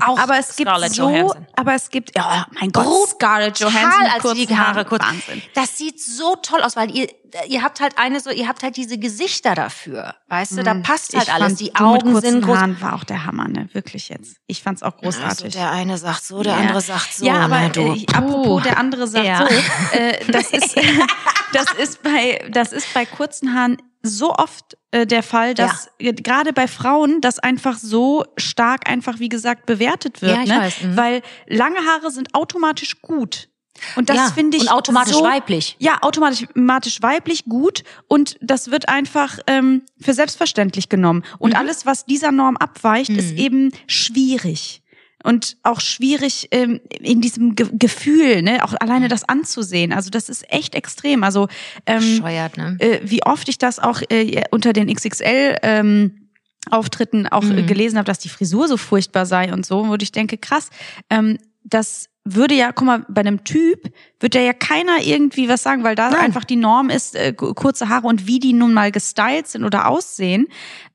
Auch aber es gibt Scarlett so, Johansson. aber es gibt, ja, mein Gott, Brutal, Scarlett Johansson mit als die kurzen Haare Haaren, kurz. Wahnsinn. Das sieht so toll aus, weil ihr ihr habt halt eine so, ihr habt halt diese Gesichter dafür, weißt du? Da passt halt ich alles. fand, Die Augen kurzen sind groß. Haaren war auch der Hammer, ne? Wirklich jetzt. Ich fand's auch Also großartig. der eine sagt so, der Ja. andere sagt so. Ja, aber du. äh, apropos der andere sagt Ja. so, äh, das ist das ist bei das ist bei kurzen Haaren so oft äh, der Fall, dass äh, gerade bei Frauen das einfach so stark einfach wie gesagt bewertet wird, Ja, ich ne? weiß, mhm. weil lange Haare sind automatisch gut. Und das Ja, finde ich und automatisch so, weiblich. Ja, automatisch automatisch weiblich gut und das wird einfach ähm, für selbstverständlich genommen. Und Mhm. alles, was dieser Norm abweicht, ist eben schwierig und auch schwierig ähm, in diesem Ge Gefühl, ne, auch alleine das anzusehen. Also das ist echt extrem. Also ähm, Bescheuert, ne? äh, wie oft ich das auch äh, unter den XXL ähm, Auftritten auch äh, gelesen habe, dass die Frisur so furchtbar sei und so, wo ich denke, krass, ähm, das würde ja, guck mal, bei einem Typ wird ja keiner irgendwie was sagen, weil da Nein. einfach die Norm ist, äh, ku- kurze Haare und wie die nun mal gestylt sind oder aussehen,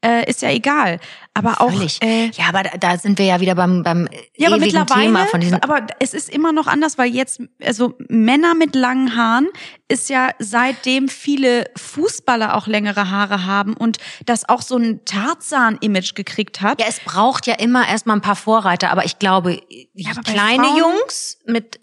äh, ist ja egal. Aber auch Völlig. äh, ja, aber da, da sind wir ja wieder beim, beim ja, aber mittlerweile, Thema von diesen. aber es ist immer noch anders, weil jetzt, also Männer mit langen Haaren ist ja seitdem viele Fußballer auch längere Haare haben und das auch so ein Tarzan-Image gekriegt hat. Ja, es braucht ja immer erstmal ein paar Vorreiter, aber ich glaube, die aber kleine Frauen- Jungs mit,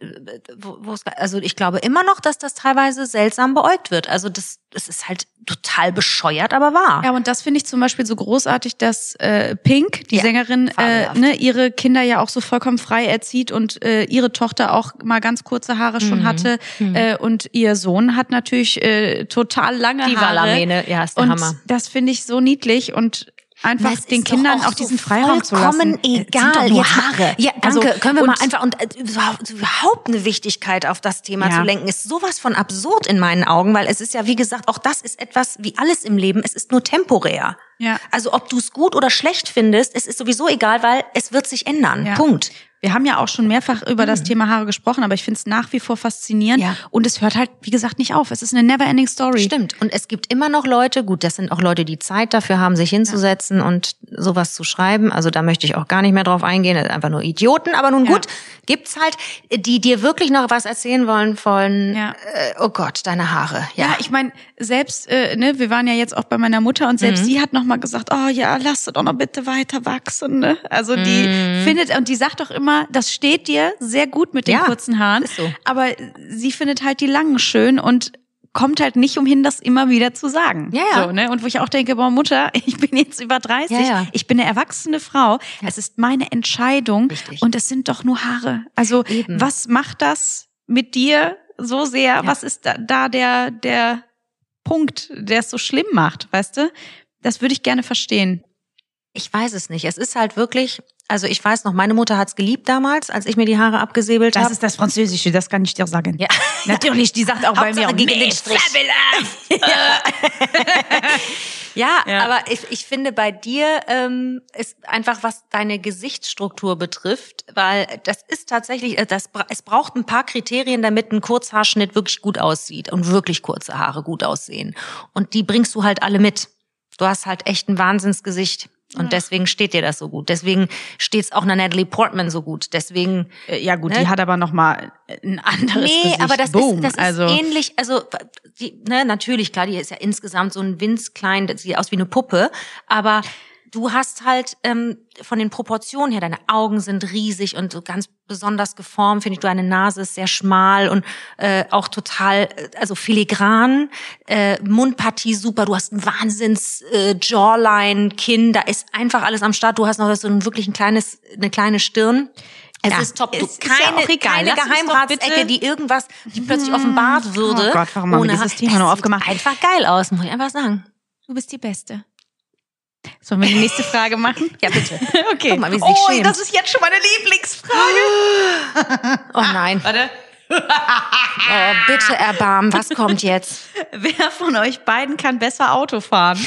wo, also ich glaube immer noch, dass das teilweise seltsam beäugt wird. Also das, das ist halt total bescheuert, aber wahr. Ja, und das finde ich zum Beispiel so großartig, dass äh, Pink, die Ja, Sängerin, äh, ne, ihre Kinder ja auch so vollkommen frei erzieht und äh, ihre Tochter auch mal ganz kurze Haare Mhm. schon hatte. Äh, und ihr Sohn hat natürlich äh, total lange Die Haare. Walamene, ja, ist der und Hammer. das finde ich so niedlich und einfach Das den Kindern auch auch so diesen Freiraum zu lassen. Vollkommen egal. Sind Jetzt Haare. Ja, danke. Also, Können wir mal einfach und äh, überhaupt- überhaupt eine Wichtigkeit auf das Thema Ja. zu lenken, ist sowas von absurd in meinen Augen, weil es ist ja, wie gesagt, auch das ist etwas wie alles im Leben. Es ist nur temporär. Ja. Also ob du es gut oder schlecht findest, es ist sowieso egal, weil es wird sich ändern. Ja. Punkt. Wir haben ja auch schon mehrfach über das Thema Haare gesprochen, aber ich finde es nach wie vor faszinierend. Ja. Und es hört halt, wie gesagt, nicht auf. Es ist eine never-ending Story. Stimmt. Und es gibt immer noch Leute, gut, das sind auch Leute, die Zeit dafür haben, sich hinzusetzen und sowas zu schreiben. Also da möchte ich auch gar nicht mehr drauf eingehen. Einfach nur Idioten. Aber nun Ja. gut, gibt's halt, die dir wirklich noch was erzählen wollen von, Ja. äh, oh Gott, deine Haare. Ja. Ja, ich meine, selbst, äh, ne, wir waren ja jetzt auch bei meiner Mutter und Mhm. selbst sie hat noch mal gesagt, oh ja, lass es doch noch bitte weiter wachsen. Ne? Also die Mhm. findet, und die sagt doch immer, das steht dir sehr gut mit den Ja, kurzen Haaren. ist so. Aber sie findet halt die langen schön und kommt halt nicht umhin, das immer wieder zu sagen. Ja, ja. So, ne? Und wo ich auch denke, boah, Mutter, ich bin jetzt über 30, Ja, ja. ich bin eine erwachsene Frau, es ist meine Entscheidung Richtig. und es sind doch nur Haare. Also Eben. was macht das mit dir so sehr? Was ist da, da der, der Punkt, der es so schlimm macht, weißt du? Das würde ich gerne verstehen. Ich weiß es nicht. Es ist halt wirklich, also ich weiß noch, meine Mutter hat's geliebt damals, als ich mir die Haare abgesäbelt habe. ist das Französische, das kann ich dir sagen. Ja. Natürlich, die sagt auch bei mir gegen den "Mais Strich." Ja, Ja. aber ich, ich finde bei dir ähm, ist einfach was deine Gesichtsstruktur betrifft, weil das ist tatsächlich, äh, das, es braucht ein paar Kriterien, damit ein Kurzhaarschnitt wirklich gut aussieht und wirklich kurze Haare gut aussehen. Und die bringst du halt alle mit. Du hast halt echt ein Wahnsinnsgesicht. Und deswegen steht dir das so gut. Deswegen steht's auch einer Natalie Portman so gut. Deswegen Äh, Ja gut, Ne? die hat aber noch mal ein anderes Nee, Gesicht. aber das Boom. ist, das ist also, ähnlich, also die, ne, natürlich, klar, die ist ja insgesamt so ein winzklein, das sieht aus wie eine Puppe, aber du hast halt ähm, von den Proportionen her, deine Augen sind riesig und so ganz besonders geformt, finde ich, deine Nase ist sehr schmal und äh, auch total, äh, also filigran, äh, Mundpartie super, du hast ein Wahnsinns äh, Jawline, Kinn, da ist einfach alles am Start, du hast noch so ein wirklich ein kleines, eine kleine Stirn. Es Ja, ist top. Du, ist ja keine egal. keine Geheimratsecke, die irgendwas, die plötzlich offenbart würde. Oh Gott, warum haben wir dieses Thema nur sieht aufgemacht? Einfach geil aus, muss ich einfach sagen. Du bist die Beste. Sollen wir die nächste Frage machen? Ja, bitte. Okay. Guck mal, wie sie sich oh, schämt. das ist jetzt schon meine Lieblingsfrage. Oh nein. Warte. Oh, bitte erbarmen. Was kommt jetzt? Wer von euch beiden kann besser Auto fahren?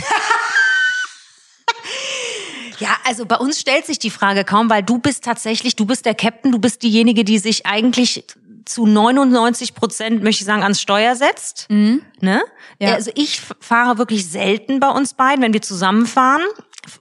Ja, also bei uns stellt sich die Frage kaum, weil du bist tatsächlich, du bist der Captain, du bist diejenige, die sich eigentlich zu 99 Prozent, möchte ich sagen, ans Steuer setzt. Ne? Ja. Also ich fahre wirklich selten bei uns beiden, wenn wir zusammenfahren.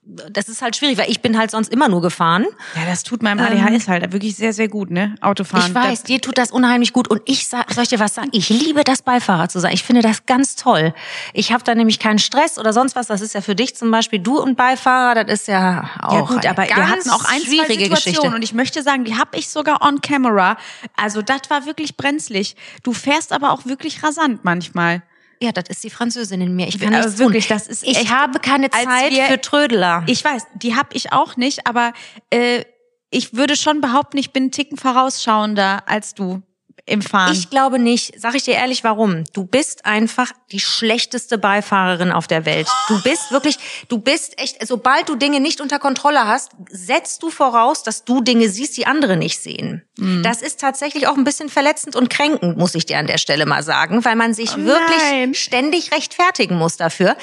Das ist halt schwierig, weil ich bin halt sonst immer nur gefahren. Ja, das tut meinem ADHS halt wirklich sehr, sehr gut, ne? Autofahren. Ich weiß, dir tut das unheimlich gut. Und ich sag, soll ich dir was sagen? Ich liebe das Beifahrer zu sein. Ich finde das ganz toll. Ich habe da nämlich keinen Stress oder sonst was. Das ist ja für dich zum Beispiel du und Beifahrer. Das ist ja auch ja gut, eine aber wir hatten auch ein, zwei schwierige Geschichte. und ich möchte sagen, die habe ich sogar on camera. Also das war wirklich brenzlig. Du fährst aber auch wirklich rasant manchmal. Ja, das ist die Französin in mir. Ich kann nichts wirklich, tun. das ist ich echt- habe keine Zeit wir- für Trödler. Ich weiß, die habe ich auch nicht, aber äh, ich würde schon behaupten, ich bin einen Ticken vorausschauender als du im Fahren. Ich glaube nicht. Sag ich dir ehrlich, warum? Du bist einfach die schlechteste Beifahrerin auf der Welt. Du bist wirklich, du bist echt, sobald du Dinge nicht unter Kontrolle hast, setzt du voraus, dass du Dinge siehst, die andere nicht sehen. Mhm. Das ist tatsächlich auch ein bisschen verletzend und kränkend, muss ich dir an der Stelle mal sagen, weil man sich Oh wirklich ständig rechtfertigen muss dafür,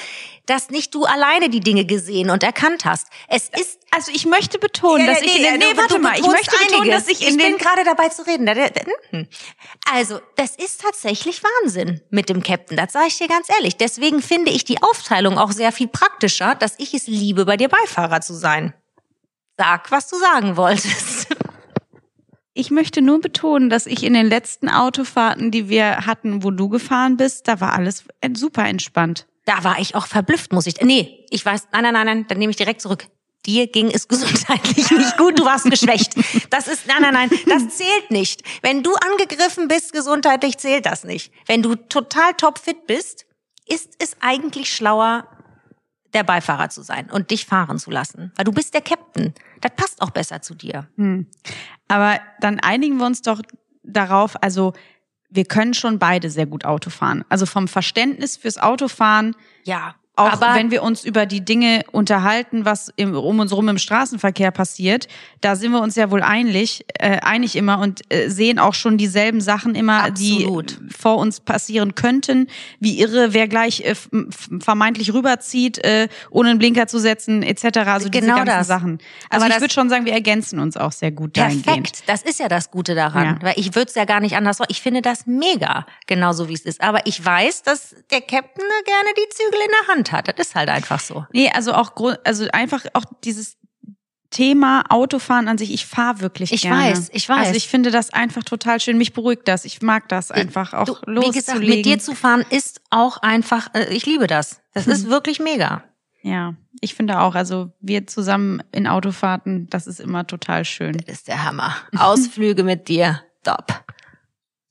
dass nicht du alleine die Dinge gesehen und erkannt hast. Es ist also ich möchte betonen, dass ich in den, nee, du- warte mal, ich möchte betonen, einiges. dass ich in ich den bin gerade dabei zu reden. Hm. Also, das ist tatsächlich Wahnsinn mit dem Captain. Das sage ich dir ganz ehrlich. Deswegen finde ich die Aufteilung auch sehr viel praktischer, dass ich es liebe, bei dir Beifahrer zu sein. Sag, was du sagen wolltest. Ich möchte nur betonen, dass ich in den letzten Autofahrten, die wir hatten, wo du gefahren bist, da war alles äh, super entspannt. Da war ich auch verblüfft, muss ich. Nee, ich weiß, nein, nein, nein, nein, dann nehme ich direkt zurück. Dir ging es gesundheitlich nicht gut, du warst geschwächt. Das ist, nein, nein, nein, das zählt nicht. Wenn du angegriffen bist gesundheitlich, zählt das nicht. Wenn du total topfit bist, ist es eigentlich schlauer, der Beifahrer zu sein und dich fahren zu lassen. Weil du bist der Captain. Das passt auch besser zu dir. Aber dann einigen wir uns doch darauf, also wir können schon beide sehr gut Auto fahren. Also vom Verständnis fürs Autofahren, Ja. Auch aber wenn wir uns über die Dinge unterhalten, was im, um uns rum im Straßenverkehr passiert, da sind wir uns ja wohl einig, äh, einig immer und äh, sehen auch schon dieselben Sachen immer, Absolut. die vor uns passieren könnten. Wie irre, wer gleich äh, vermeintlich rüberzieht, äh, ohne einen Blinker zu setzen, etc. Also diese Genau ganzen das. Sachen. Also Aber ich würde schon sagen, wir ergänzen uns auch sehr gut dahingehend. Perfekt. Das ist ja das Gute daran. Ja. Weil ich würde es ja gar nicht anders. Ich finde das mega, genauso wie es ist. Aber ich weiß, dass der Captain gerne die Zügel in der Hand hat. Das ist halt einfach so. Nee, also auch also einfach auch dieses Thema Autofahren an sich, ich fahre wirklich Ich gerne. weiß, ich weiß. Also ich finde das einfach total schön. Mich beruhigt das. Ich mag das einfach auch Du, loszulegen. wie gesagt, mit dir zu fahren ist auch einfach, äh, ich liebe das. Das ist wirklich mega. ja, ich finde auch. Also wir zusammen in Autofahrten, das ist immer total schön. Das ist der Hammer. Ausflüge mit dir. Top.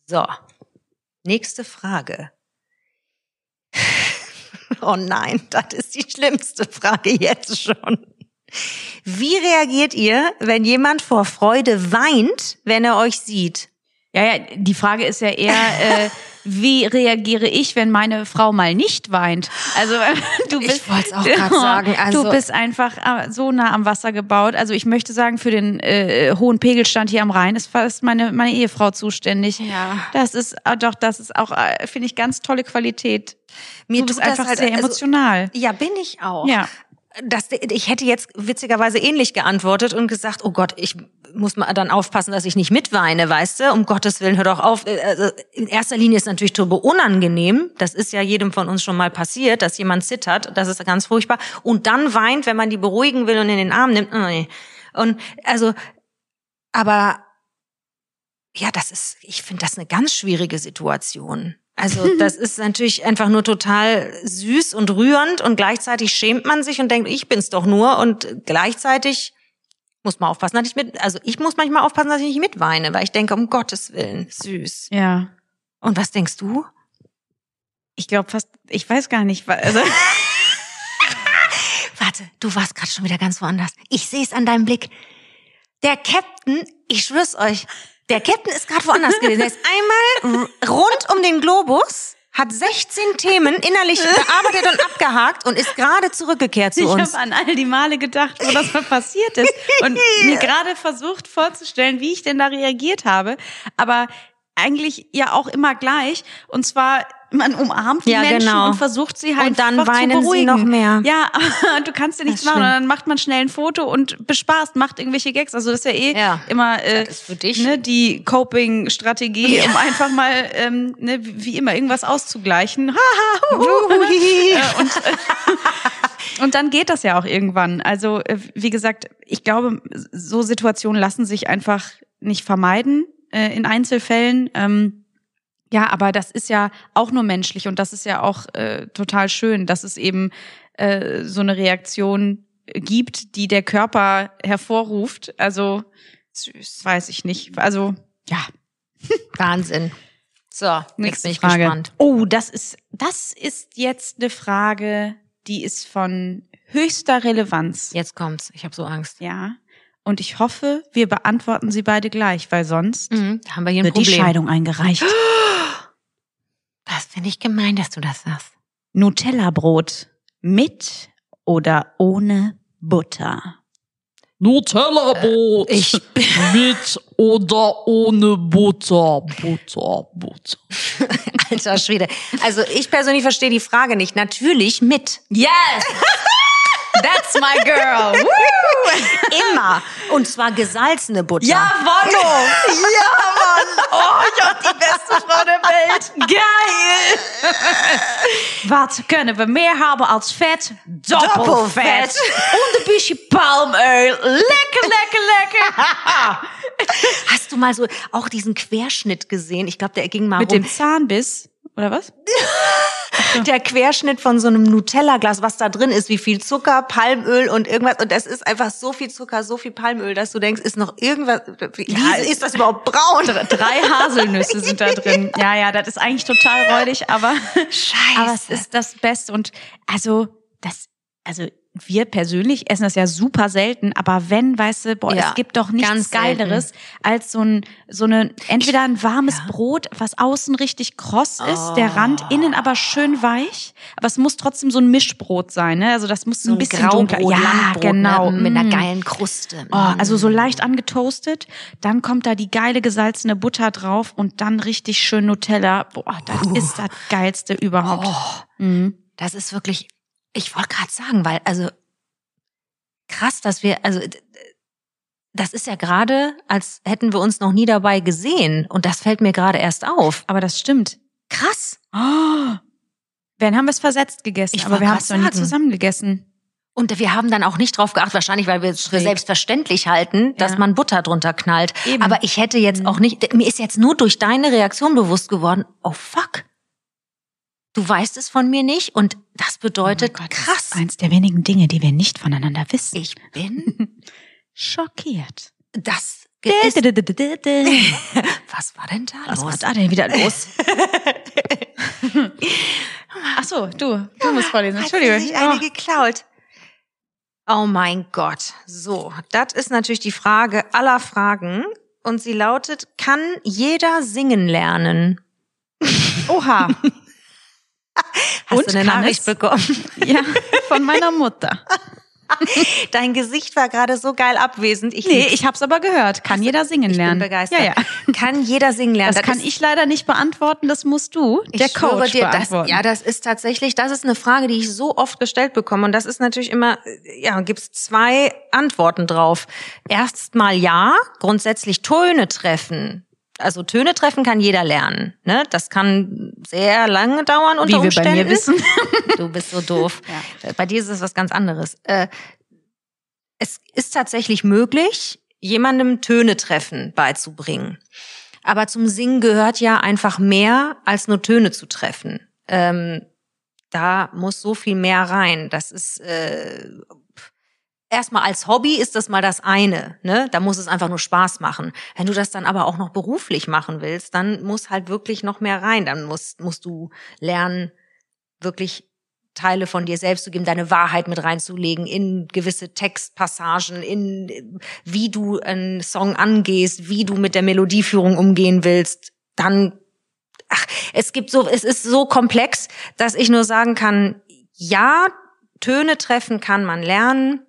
So. Nächste Frage. Oh nein, das ist die schlimmste Frage jetzt schon. Wie reagiert ihr, wenn jemand vor Freude weint, wenn er euch sieht? Ja, ja, die Frage ist ja eher, äh, wie reagiere ich, wenn meine Frau mal nicht weint? Also du Ich bist, wollt's auch grad sagen, also- du bist einfach äh, so nah am Wasser gebaut. Also ich möchte sagen, für den äh, hohen Pegelstand hier am Rhein ist fast meine meine Ehefrau zuständig. Ja. Das ist äh, doch, das ist auch, äh, finde ich, ganz tolle Qualität. Mir du bist einfach halt- sehr also- emotional. Ja, bin ich auch. Ja. Das, ich hätte jetzt witzigerweise ähnlich geantwortet und gesagt, oh Gott, ich muss mal dann aufpassen, dass ich nicht mitweine, weißt du? Um Gottes Willen, hör doch auf. Also in erster Linie ist natürlich turbo unangenehm. Das ist ja jedem von uns schon mal passiert, dass jemand zittert. Das ist ganz furchtbar. Und dann weint, wenn man die beruhigen will und in den Arm nimmt. Oh. Und also, aber ja, das ist, ich finde das eine ganz schwierige Situation. Also das ist natürlich einfach nur total süß und rührend und gleichzeitig schämt man sich und denkt, ich bin's doch nur und gleichzeitig muss man aufpassen, dass ich mit, also ich muss manchmal aufpassen, dass ich nicht mitweine, weil ich denke, um Gottes Willen, süß. Ja. Und was denkst du? Ich glaube fast, ich weiß gar nicht, also Warte, du warst gerade schon wieder ganz woanders. Ich sehe es an deinem Blick. Der Captain, ich schwör's euch, der Captain ist gerade woanders gewesen. Er ist einmal rund um den Globus, hat 16 Themen innerlich bearbeitet und abgehakt und ist gerade zurückgekehrt zu Ich uns. habe an all die Male gedacht, wo das mal passiert ist und mir gerade versucht vorzustellen, wie ich denn da reagiert habe. Aber eigentlich ja auch immer gleich. Und zwar, man umarmt die Ja, Menschen genau. und versucht sie halt Und dann weinen zu sie beruhigen. noch mehr. Ja, du kannst ja nichts machen. Und dann macht man schnell ein Foto und bespaßt, macht irgendwelche Gags. Also das ist ja eh Ja. immer äh, Das ist für dich. Ne, die Coping-Strategie, um einfach mal, ähm, ne, wie immer, irgendwas auszugleichen. Äh, und, äh, und dann geht das ja auch irgendwann. Also, äh, wie gesagt, ich glaube, so Situationen lassen sich einfach nicht vermeiden äh, in Einzelfällen. Ähm, ja, aber das ist ja auch nur menschlich und das ist ja auch äh, total schön, dass es eben äh, so eine Reaktion gibt, die der Körper hervorruft. Also, süß, weiß ich nicht. Also, ja, Wahnsinn. So, jetzt nächste bin ich Frage. gespannt. Oh, das ist, das ist jetzt eine Frage, die ist von höchster Relevanz. Jetzt kommt's. Ich habe so Angst. Ja. Und ich hoffe, wir beantworten sie beide gleich, weil sonst Mhm, haben wir hier ein wird die Problem. Scheidung eingereicht. Das finde ich gemein, dass du das sagst. Nutella-Brot mit oder ohne Butter? Nutella-Brot. ich mit oder ohne Butter. Butter, Butter. Alter Schwede. Also ich persönlich verstehe die Frage nicht. Natürlich mit. Yes! That's my girl! Immer. Und zwar gesalzene Butter. Jawollo! Ja, Mann! Oh, ich hab die beste Frau der Welt! Geil! Was können wir mehr haben als Fett? Doppelfett! Doppelfett. Und ein bisschen Palmöl. Lecker, lecker, lecker! Hast du mal so auch diesen Querschnitt gesehen? Ich glaube, der ging mal Mit rum. dem Zahnbiss, oder was? der Querschnitt von so einem Nutella-Glas, was da drin ist, wie viel Zucker, Palmöl und irgendwas. Und das ist einfach so viel Zucker, so viel Palmöl, dass du denkst, ist noch irgendwas, wie Ja, ist das überhaupt braun? Drei Haselnüsse sind da drin. Ja, ja, das ist eigentlich total räudig, aber, Scheiße. aber es ist das Beste. Und also, das, also wir persönlich essen das ja super selten, aber wenn, weißt du, boah, Ja, es gibt doch nichts. Geileres als so ein, so eine, entweder ein warmes Brot, was außen richtig kross ist, der Rand innen aber schön weich, aber es muss trotzdem so ein Mischbrot sein, ne? Also das muss so ein bisschen dunkler. Graubrot, Ja, Langbrot, genau. ne? mit einer Mm. geilen Kruste. Oh, also so leicht angetoastet, dann kommt da die geile gesalzene Butter drauf und dann richtig schön Nutella. Boah, das ist das geilste überhaupt. Oh, Mhm. das ist wirklich, ich wollte gerade sagen, weil, also krass, dass wir, also das ist ja gerade, als hätten wir uns noch nie dabei gesehen. Und das fällt mir gerade erst auf. Aber das stimmt. Krass. Oh. Wenn haben wir es versetzt gegessen, Ich aber wir haben es noch nie zusammen gegessen. Und wir haben dann auch nicht drauf geachtet, wahrscheinlich, weil wir es für selbstverständlich halten, dass Ja. man Butter drunter knallt. Eben. Aber ich hätte jetzt Mhm. auch nicht, mir ist jetzt nur durch deine Reaktion bewusst geworden, oh fuck. Du weißt es von mir nicht und das bedeutet Oh Gott, Das krass. ist eins der wenigen Dinge, die wir nicht voneinander wissen. Ich bin Schockiert. das ist, Was Was war denn da war los? da denn wieder los? Ach so, du, du musst vorlesen. Hat Entschuldigung. sich eine Oh. geklaut. Oh mein Gott. So, das ist natürlich die Frage aller Fragen. Und sie lautet, kann jeder singen lernen? Oha. Hast Und du eine kann Nachricht es? bekommen? Ja, von meiner Mutter. Dein Gesicht war gerade so geil abwesend. Ich Nee, ich hab's aber gehört. Kann jeder singen ich lernen. bin begeistert. Ja, ja. Kann jeder singen lernen? Das, kann ist- ich leider nicht beantworten, das musst du, Ich der Coach, dir, das, beantworten. ja, das ist tatsächlich, das ist eine Frage, die ich so oft gestellt bekomme. Und das ist natürlich immer, äh, ja, gibt's zwei Antworten drauf. Erstmal ja, grundsätzlich Töne treffen. Also Töne treffen kann jeder lernen. Ne? Das kann sehr lange dauern unter Wie wir bei Umständen. mir wissen. Du bist so doof. Bei dir ist es was ganz anderes. Äh, es ist tatsächlich möglich, jemandem Töne treffen beizubringen. Aber zum Singen gehört ja einfach mehr, als nur Töne zu treffen. Ähm, da muss so viel mehr rein. Das ist äh, erstmal als Hobby ist das mal das eine. Ne? Da muss es einfach nur Spaß machen. Wenn du das dann aber auch noch beruflich machen willst, dann muss halt wirklich noch mehr rein. Dann musst, musst du lernen, wirklich Teile von dir selbst zu geben, deine Wahrheit mit reinzulegen in gewisse Textpassagen, in wie du einen Song angehst, wie du mit der Melodieführung umgehen willst, dann ach, es gibt so, es ist so komplex, dass ich nur sagen kann, ja, Töne treffen kann man lernen,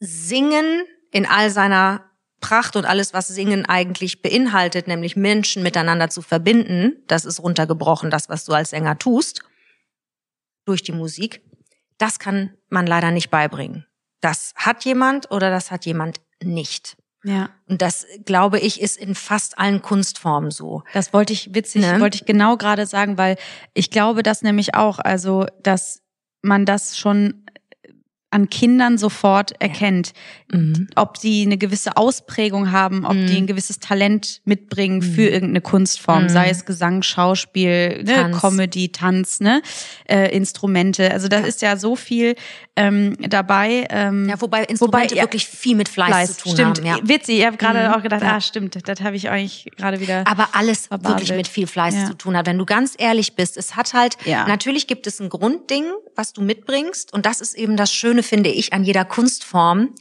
singen in all seiner Pracht und alles, was Singen eigentlich beinhaltet, nämlich Menschen miteinander zu verbinden, das ist runtergebrochen, das, was du als Sänger tust, durch die Musik, das kann man leider nicht beibringen. Das hat jemand oder das hat jemand nicht. Ja. Und das, glaube ich, ist in fast allen Kunstformen so. Das wollte ich witzig, Ne? wollte ich genau gerade sagen, weil ich glaube das nämlich auch, also dass man das schon an Kindern sofort erkennt, Mhm. ob sie eine gewisse Ausprägung haben, ob Mhm. die ein gewisses Talent mitbringen für irgendeine Kunstform, Mhm. sei es Gesang, Schauspiel, ne, Tanz. Comedy, Tanz, ne, äh, Instrumente. Also da ist ja so viel ähm, dabei. Ähm, Ja, wobei Instrumente ja, wirklich viel mit Fleiß, Fleiß, zu tun stimmt. haben. Ja. Witzig, ich habe gerade Mhm. auch gedacht, Ja. ah, stimmt, das habe ich euch gerade wieder. Aber alles Verbaselt. wirklich mit viel Fleiß Ja. zu tun hat. Wenn du ganz ehrlich bist, es hat halt, Ja. natürlich gibt es ein Grundding, was du mitbringst. Und das ist eben das Schöne, finde ich, an jeder Kunstform.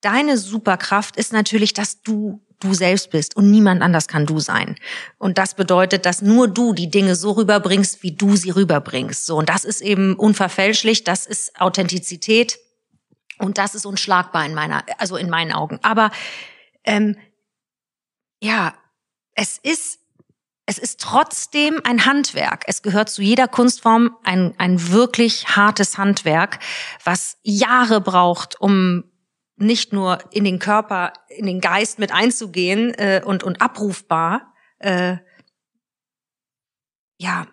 Deine Superkraft ist natürlich, dass du du selbst bist und niemand anders kann du sein. Und das bedeutet, dass nur du die Dinge so rüberbringst, wie du sie rüberbringst. So, und das ist eben unverfälschlich, das ist Authentizität und das ist unschlagbar in meiner, also in meinen Augen. Aber ähm, ja, es ist es ist trotzdem ein Handwerk. Es gehört zu jeder Kunstform ein, ein wirklich hartes Handwerk, was Jahre braucht, um nicht nur in den Körper, in den Geist mit einzugehen äh, und, und abrufbar, äh, ja,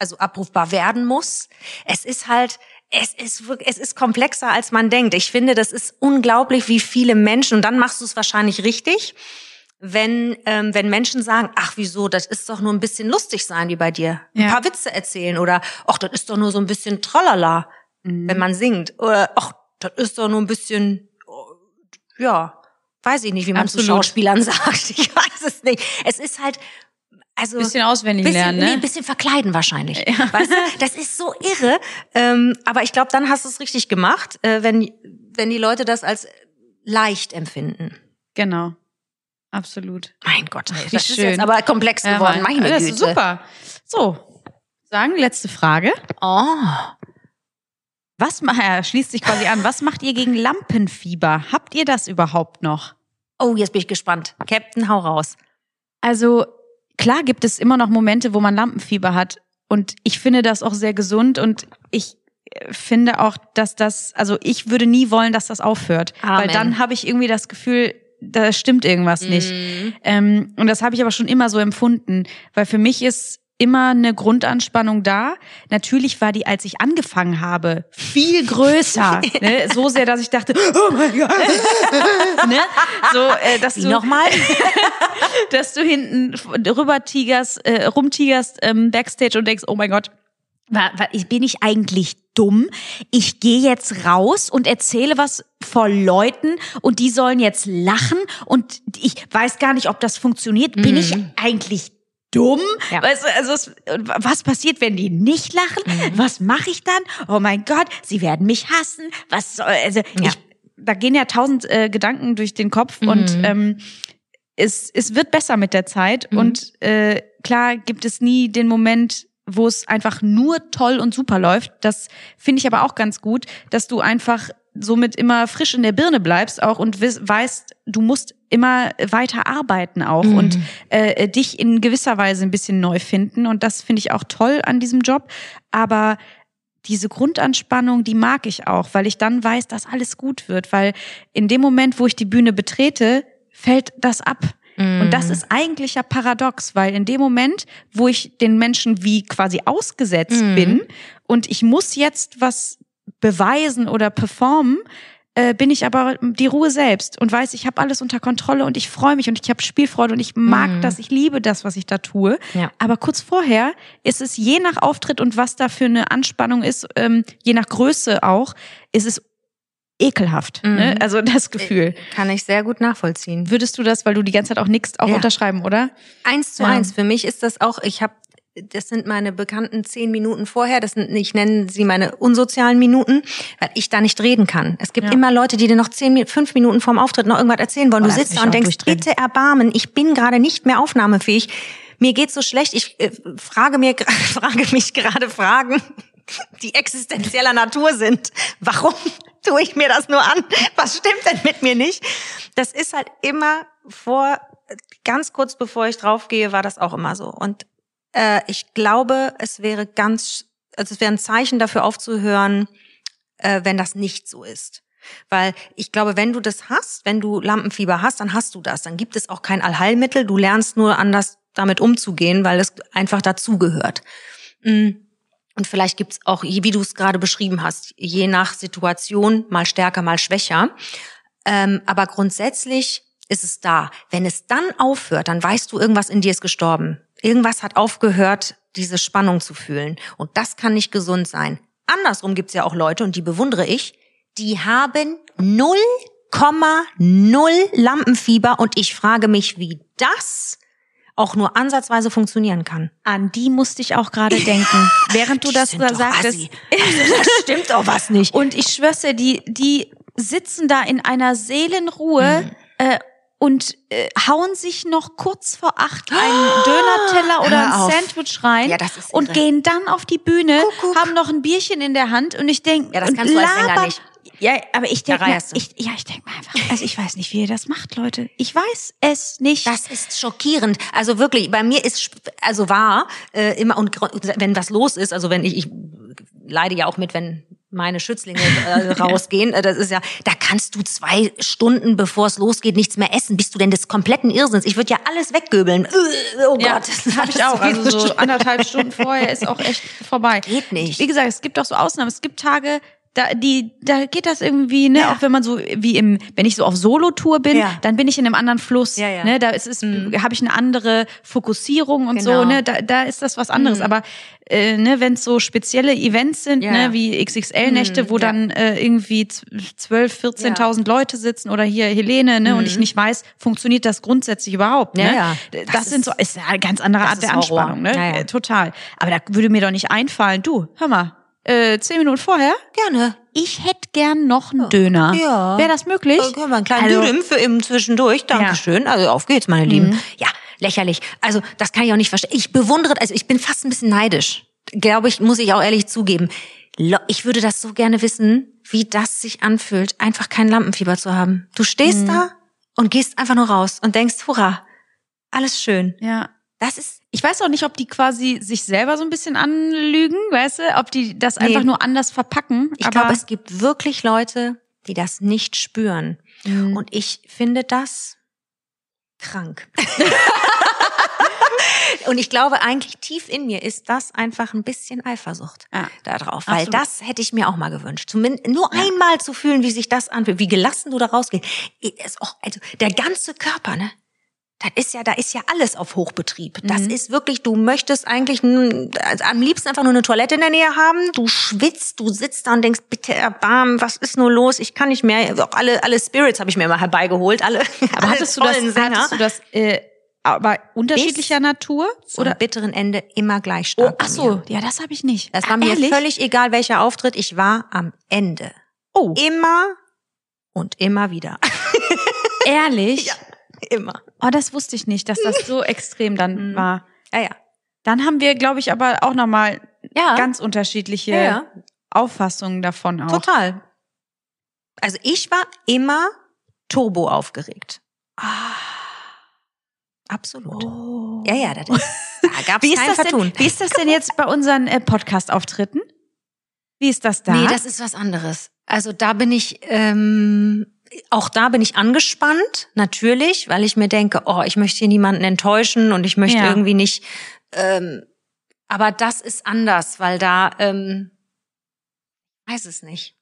also abrufbar werden muss. Es ist halt, es ist es ist komplexer als man denkt. Ich finde, das ist unglaublich, wie viele Menschen, und dann machst du es wahrscheinlich richtig, wenn, ähm, wenn Menschen sagen, ach wieso, das ist doch nur ein bisschen lustig sein wie bei dir. Ein Ja. paar Witze erzählen oder ach, das ist doch nur so ein bisschen tralala, Mhm. wenn man singt. Oder ach, das ist doch nur ein bisschen, oh, ja, weiß ich nicht, wie man zu Absolut. Schauspielern sagt. Ich weiß es nicht. Es ist halt, also bisschen auswendig bisschen, lernen, nee, ne? ein bisschen verkleiden wahrscheinlich. Weißt du, das ist so irre. Ähm, aber ich glaube, dann hast du es richtig gemacht, äh, wenn, wenn die Leute das als leicht empfinden. Genau. Absolut. Mein Gott, Wie das ist schön. jetzt aber komplex Ja, geworden. Meine das Güte. ist super. So, sagen, letzte Frage. Oh. Was ja, schließt sich quasi an? Was macht ihr gegen Lampenfieber? Habt ihr das überhaupt noch? oh, jetzt bin ich gespannt. Captain, hau raus. Also klar gibt es immer noch Momente, wo man Lampenfieber hat. Und ich finde das auch sehr gesund und ich äh, finde auch, dass das, also ich würde nie wollen, dass das aufhört. Amen. Weil dann habe ich irgendwie das Gefühl, da stimmt irgendwas nicht. Mhm. Ähm, und das habe ich aber schon immer so empfunden, weil für mich ist immer eine Grundanspannung da. Natürlich war die, als ich angefangen habe, viel größer. ne? So sehr, dass ich dachte, oh mein Gott. ne? So, äh, dass Wie du nochmal? dass du hinten rüber tigerst, äh, rumtigerst ähm, backstage und denkst, oh mein Gott, bin ich eigentlich dumm? Ich gehe jetzt raus und erzähle was vor Leuten und die sollen jetzt lachen und ich weiß gar nicht, ob das funktioniert. Bin ich eigentlich dumm? Ja. Du, also was passiert, wenn die nicht lachen? Was mache ich dann? Oh mein Gott, sie werden mich hassen. Was soll, also Ja. ich, da gehen ja tausend äh, Gedanken durch den Kopf und ähm, es, es wird besser mit der Zeit Mhm. und äh, klar gibt es nie den Moment, wo es einfach nur toll und super läuft. Das finde ich aber auch ganz gut, dass du einfach somit immer frisch in der Birne bleibst auch und weißt, du musst immer weiter arbeiten auch Mhm. und äh, dich in gewisser Weise ein bisschen neu finden und das finde ich auch toll an diesem Job. Aber diese Grundanspannung, die mag ich auch, weil ich dann weiß, dass alles gut wird, weil in dem Moment, wo ich die Bühne betrete, fällt das ab. Und das ist eigentlich ja paradox, weil in dem Moment, wo ich den Menschen wie quasi ausgesetzt Mhm. bin und ich muss jetzt was beweisen oder performen, äh, bin ich aber die Ruhe selbst und weiß, ich habe alles unter Kontrolle und ich freue mich und ich habe Spielfreude und ich mag Mhm. das, ich liebe das, was ich da tue. Ja. Aber kurz vorher ist es je nach Auftritt und was da für eine Anspannung ist, ähm, je nach Größe auch, ist es ekelhaft. Mhm. Ne? Also das Gefühl. Kann ich sehr gut nachvollziehen. Würdest du das, weil du die ganze Zeit auch nickst, auch Ja. unterschreiben, oder? Eins zu Ja. eins. Für mich ist das auch, ich habe das sind meine bekannten zehn Minuten vorher, das sind, ich nenne sie meine unsozialen Minuten, weil ich da nicht reden kann. Es gibt Ja. immer Leute, die dir noch zehn, fünf Minuten vorm Auftritt noch irgendwas erzählen wollen. Du sitzt da und denkst, bitte erbarmen, ich bin gerade nicht mehr aufnahmefähig. Mir geht's so schlecht, ich äh, frage mir, frage mich gerade Fragen, die existenzieller Natur sind. Warum tue ich mir das nur an? Was stimmt denn mit mir nicht? Das ist halt immer vor, ganz kurz bevor ich draufgehe, war das auch immer so. Und äh, ich glaube, es wäre ganz, also es wäre ein Zeichen dafür aufzuhören, äh, wenn das nicht so ist. Weil ich glaube, wenn du das hast, wenn du Lampenfieber hast, dann hast du das. Dann gibt es auch kein Allheilmittel. Du lernst nur anders damit umzugehen, weil es einfach dazugehört. Mm. Und vielleicht gibt's auch, wie du es gerade beschrieben hast, je nach Situation mal stärker, mal schwächer. Ähm, aber grundsätzlich ist es da. Wenn es dann aufhört, dann weißt du, irgendwas in dir ist gestorben. Irgendwas hat aufgehört, diese Spannung zu fühlen. Und das kann nicht gesund sein. Andersrum gibt's ja auch Leute, und die bewundere ich, die haben 0,0 Lampenfieber. Und ich frage mich, wie das auch nur ansatzweise funktionieren kann. An die musste ich auch gerade denken, während du das da sagtest. Also, da stimmt doch was nicht. Und ich schwör's dir, die, die sitzen da in einer Seelenruhe Mhm. äh, und äh, hauen sich noch kurz vor acht einen Dönerteller oder ein. Sandwich rein Ja, das ist und gehen dann auf die Bühne, Kuckuck. haben noch ein Bierchen in der Hand und ich denk, Ja, das kannst du als Sänger nicht. Ja, aber ich denke, ich, ja, ich denke mal einfach, also ich weiß nicht, wie ihr das macht, Leute. Ich weiß es nicht. Das ist schockierend. Also wirklich, bei mir ist also wahr äh, immer und wenn was los ist, also wenn ich, ich leide ja auch mit, wenn meine Schützlinge äh, rausgehen, äh, das ist ja, da kannst du zwei Stunden bevor es losgeht nichts mehr essen. Bist du denn des kompletten Irrsinns? Ich würde ja alles weggöbeln. Äh, Oh Ja, Gott, das habe ich auch. Also so anderthalb Stunden vorher ist auch echt vorbei. Geht nicht. Wie gesagt, es gibt auch so Ausnahmen. Es gibt Tage, da, die, da geht das irgendwie, ne, Ja. auch wenn man so, wie im, wenn ich so auf Solo-Tour bin, Ja. dann bin ich in einem anderen Fluss, Ja, ja. ne, da ist es, habe ich eine andere Fokussierung und Genau. so, ne, da, da ist das was anderes. Mhm. Aber, äh, ne, wenn es so spezielle Events sind, Ja. ne, wie XXL-Nächte, wo Mhm, ja. dann äh, irgendwie 12, 14.000 Leute sitzen oder hier Helene, ne, und ich nicht weiß, funktioniert das grundsätzlich überhaupt, ne? Mhm. Ja, ja. Das, Das sind so, ist eine ganz andere Art der ist Horror. Anspannung, ne? Äh, Total. Aber da würde mir doch nicht einfallen, du, hör mal, äh, zehn Minuten vorher, Gerne. ich hätte gern noch einen Döner. Ja. Wäre das möglich? Äh, Können wir einen kleinen Also- Dürüm für eben zwischendurch. Dankeschön. Also auf geht's, meine Lieben. Mhm. Ja, lächerlich. Also das kann ich auch nicht verstehen. Ich bewundere, also ich bin fast ein bisschen neidisch. Glaube ich, muss ich auch ehrlich zugeben. Ich würde das so gerne wissen, wie das sich anfühlt, einfach kein Lampenfieber zu haben. Du Mhm. stehst da und gehst einfach nur raus und denkst, hurra, alles schön. Ja. Das ist, Ich weiß auch nicht, ob die quasi sich selber so ein bisschen anlügen, weißt du? Ob die das Nee. einfach nur anders verpacken. ich glaube, es gibt wirklich Leute, die das nicht spüren. Mhm. Und ich finde das krank. Und ich glaube eigentlich tief in mir ist das einfach ein bisschen Eifersucht Ja. da drauf, weil Absolut. das hätte ich mir auch mal gewünscht. Zumindest nur einmal zu fühlen, wie sich das anfühlt, wie gelassen du da rausgehst. Also der ganze Körper, ne? Das ist ja, da ist ja alles auf Hochbetrieb. Das Mhm. ist wirklich, du möchtest eigentlich also am liebsten einfach nur eine Toilette in der Nähe haben. Du schwitzt, du sitzt da und denkst, bitte erbarmen, was ist nur los? Ich kann nicht mehr. Auch alle, alle Spirits habe ich mir mal herbeigeholt. Alle, aber hattest du das, Sänger. hattest du das, äh, aber unterschiedlicher Natur? oder bitteren Ende immer gleich Oh, stark. bei ach so, ja, das habe ich nicht. Das war mir ehrlich? völlig egal, welcher Auftritt. Ich war am Ende. Oh, Immer und immer wieder. ehrlich? Ja. immer. Oh, das wusste ich nicht, dass das so extrem dann Mhm. war. Ja, ja. Dann haben wir, glaube ich, aber auch nochmal Ja, ganz unterschiedliche ja, ja. Auffassungen davon auch. total. Also ich war immer turbo aufgeregt. Ah. Absolut. Oh. Ja, ja, das ist, da gab Wie es ist, kein das Vertun. denn, wie ist das denn jetzt bei unseren äh, Podcast-Auftritten? Wie ist das da? Nee, das ist was anderes. Also da bin ich, ähm, auch da bin ich angespannt, natürlich, weil ich mir denke, oh, ich möchte hier niemanden enttäuschen und ich möchte Ja. irgendwie nicht. Ähm, aber das ist anders, weil da, ähm, ich weiß es nicht.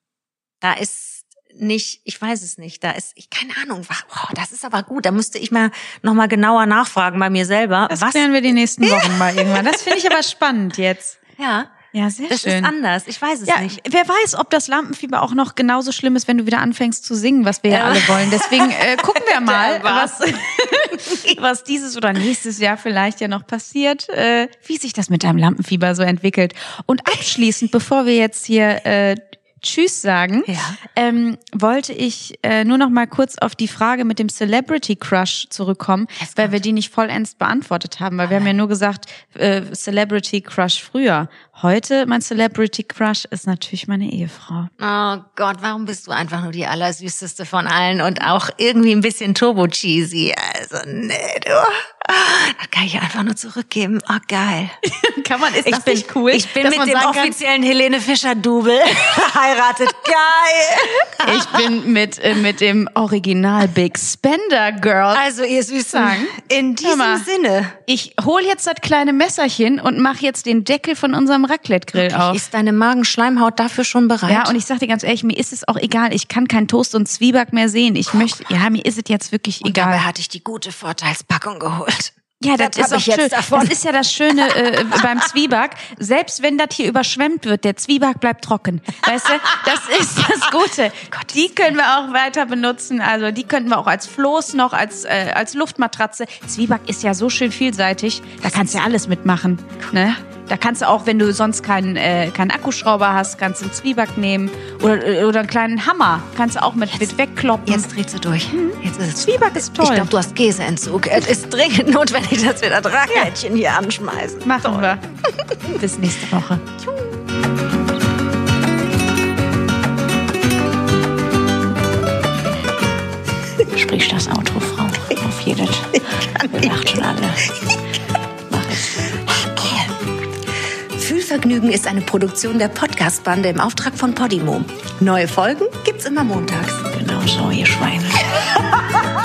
Da ist nicht, ich weiß es nicht. Da ist, ich keine Ahnung. Oh, das ist aber gut. Da müsste ich mal noch mal genauer nachfragen bei mir selber. das was? klären wir die nächsten Wochen mal irgendwann. Das finde ich aber spannend jetzt. Ja. Ja, sehr Das schön. ist anders. Ich weiß es Ja, nicht. wer weiß, ob das Lampenfieber auch noch genauso schlimm ist, wenn du wieder anfängst zu singen, was wir ja, Ja. alle wollen. Deswegen äh, gucken wir mal, was, was dieses oder nächstes Jahr vielleicht ja noch passiert, äh, wie sich das mit deinem Lampenfieber so entwickelt. Und abschließend, bevor wir jetzt hier äh, Tschüss sagen, Ja. ähm, wollte ich äh, nur noch mal kurz auf die Frage mit dem Celebrity Crush zurückkommen, weil wir die nicht vollends beantwortet haben, weil wir haben ja nur gesagt, äh, Celebrity Crush früher. Heute mein Celebrity Crush ist natürlich meine Ehefrau. Oh Gott, warum bist du einfach nur die allersüßeste von allen und auch irgendwie ein bisschen turbo-cheesy? Also, nee, du. Das kann ich einfach nur zurückgeben. Oh, geil. Kann man, ist Ich bin, ich bin mit dem offiziellen Helene Fischer-Double verheiratet. Geil. ich bin mit, äh, mit dem Original Big Spender Girl. Also, ihr Süßen, Sagen. in mal. diesem Sinne. Ich hol jetzt das kleine Messerchen und mach jetzt den Deckel von unserem Raclette-Grill auf. Ist deine Magenschleimhaut dafür schon bereit? Ja, und ich sag dir ganz ehrlich, mir ist es auch egal. Ich kann kein Toast und Zwieback mehr sehen. Ich möchte, ja, mir ist es jetzt wirklich und dabei egal. hatte ich die gute Vorteilspackung geholt. Thanks. Ja, das, Das ist auch jetzt schön. davon. Das ist ja das Schöne äh, beim Zwieback. Selbst wenn das hier überschwemmt wird, der Zwieback bleibt trocken. Weißt du, das ist das Gute. Die können wir auch weiter benutzen. Also die könnten wir auch als Floß noch, als, äh, als Luftmatratze. Zwieback ist ja so schön vielseitig. Da kannst du ja alles mitmachen. Ne? Da kannst du auch, wenn du sonst keinen, äh, keinen Akkuschrauber hast, kannst du einen Zwieback nehmen. Oder, oder einen kleinen Hammer. Kannst du auch mit, mit wegkloppen. Jetzt dreht sie durch. Jetzt ist es Zwieback ist toll. Ich glaube, du hast Käseentzug. Es ist dringend notwendig, dass wir das Raclette hier anschmeißen. Machen wir. Bis nächste Woche. Sprich das Auto, Frau. Auf jedes. Wir lacht schon alle. Mach es. Fühlvergnügen ist eine Produktion der Podcast-Bande im Auftrag von Podimo. Neue Folgen gibt's immer montags. Genau so, ihr Schweine.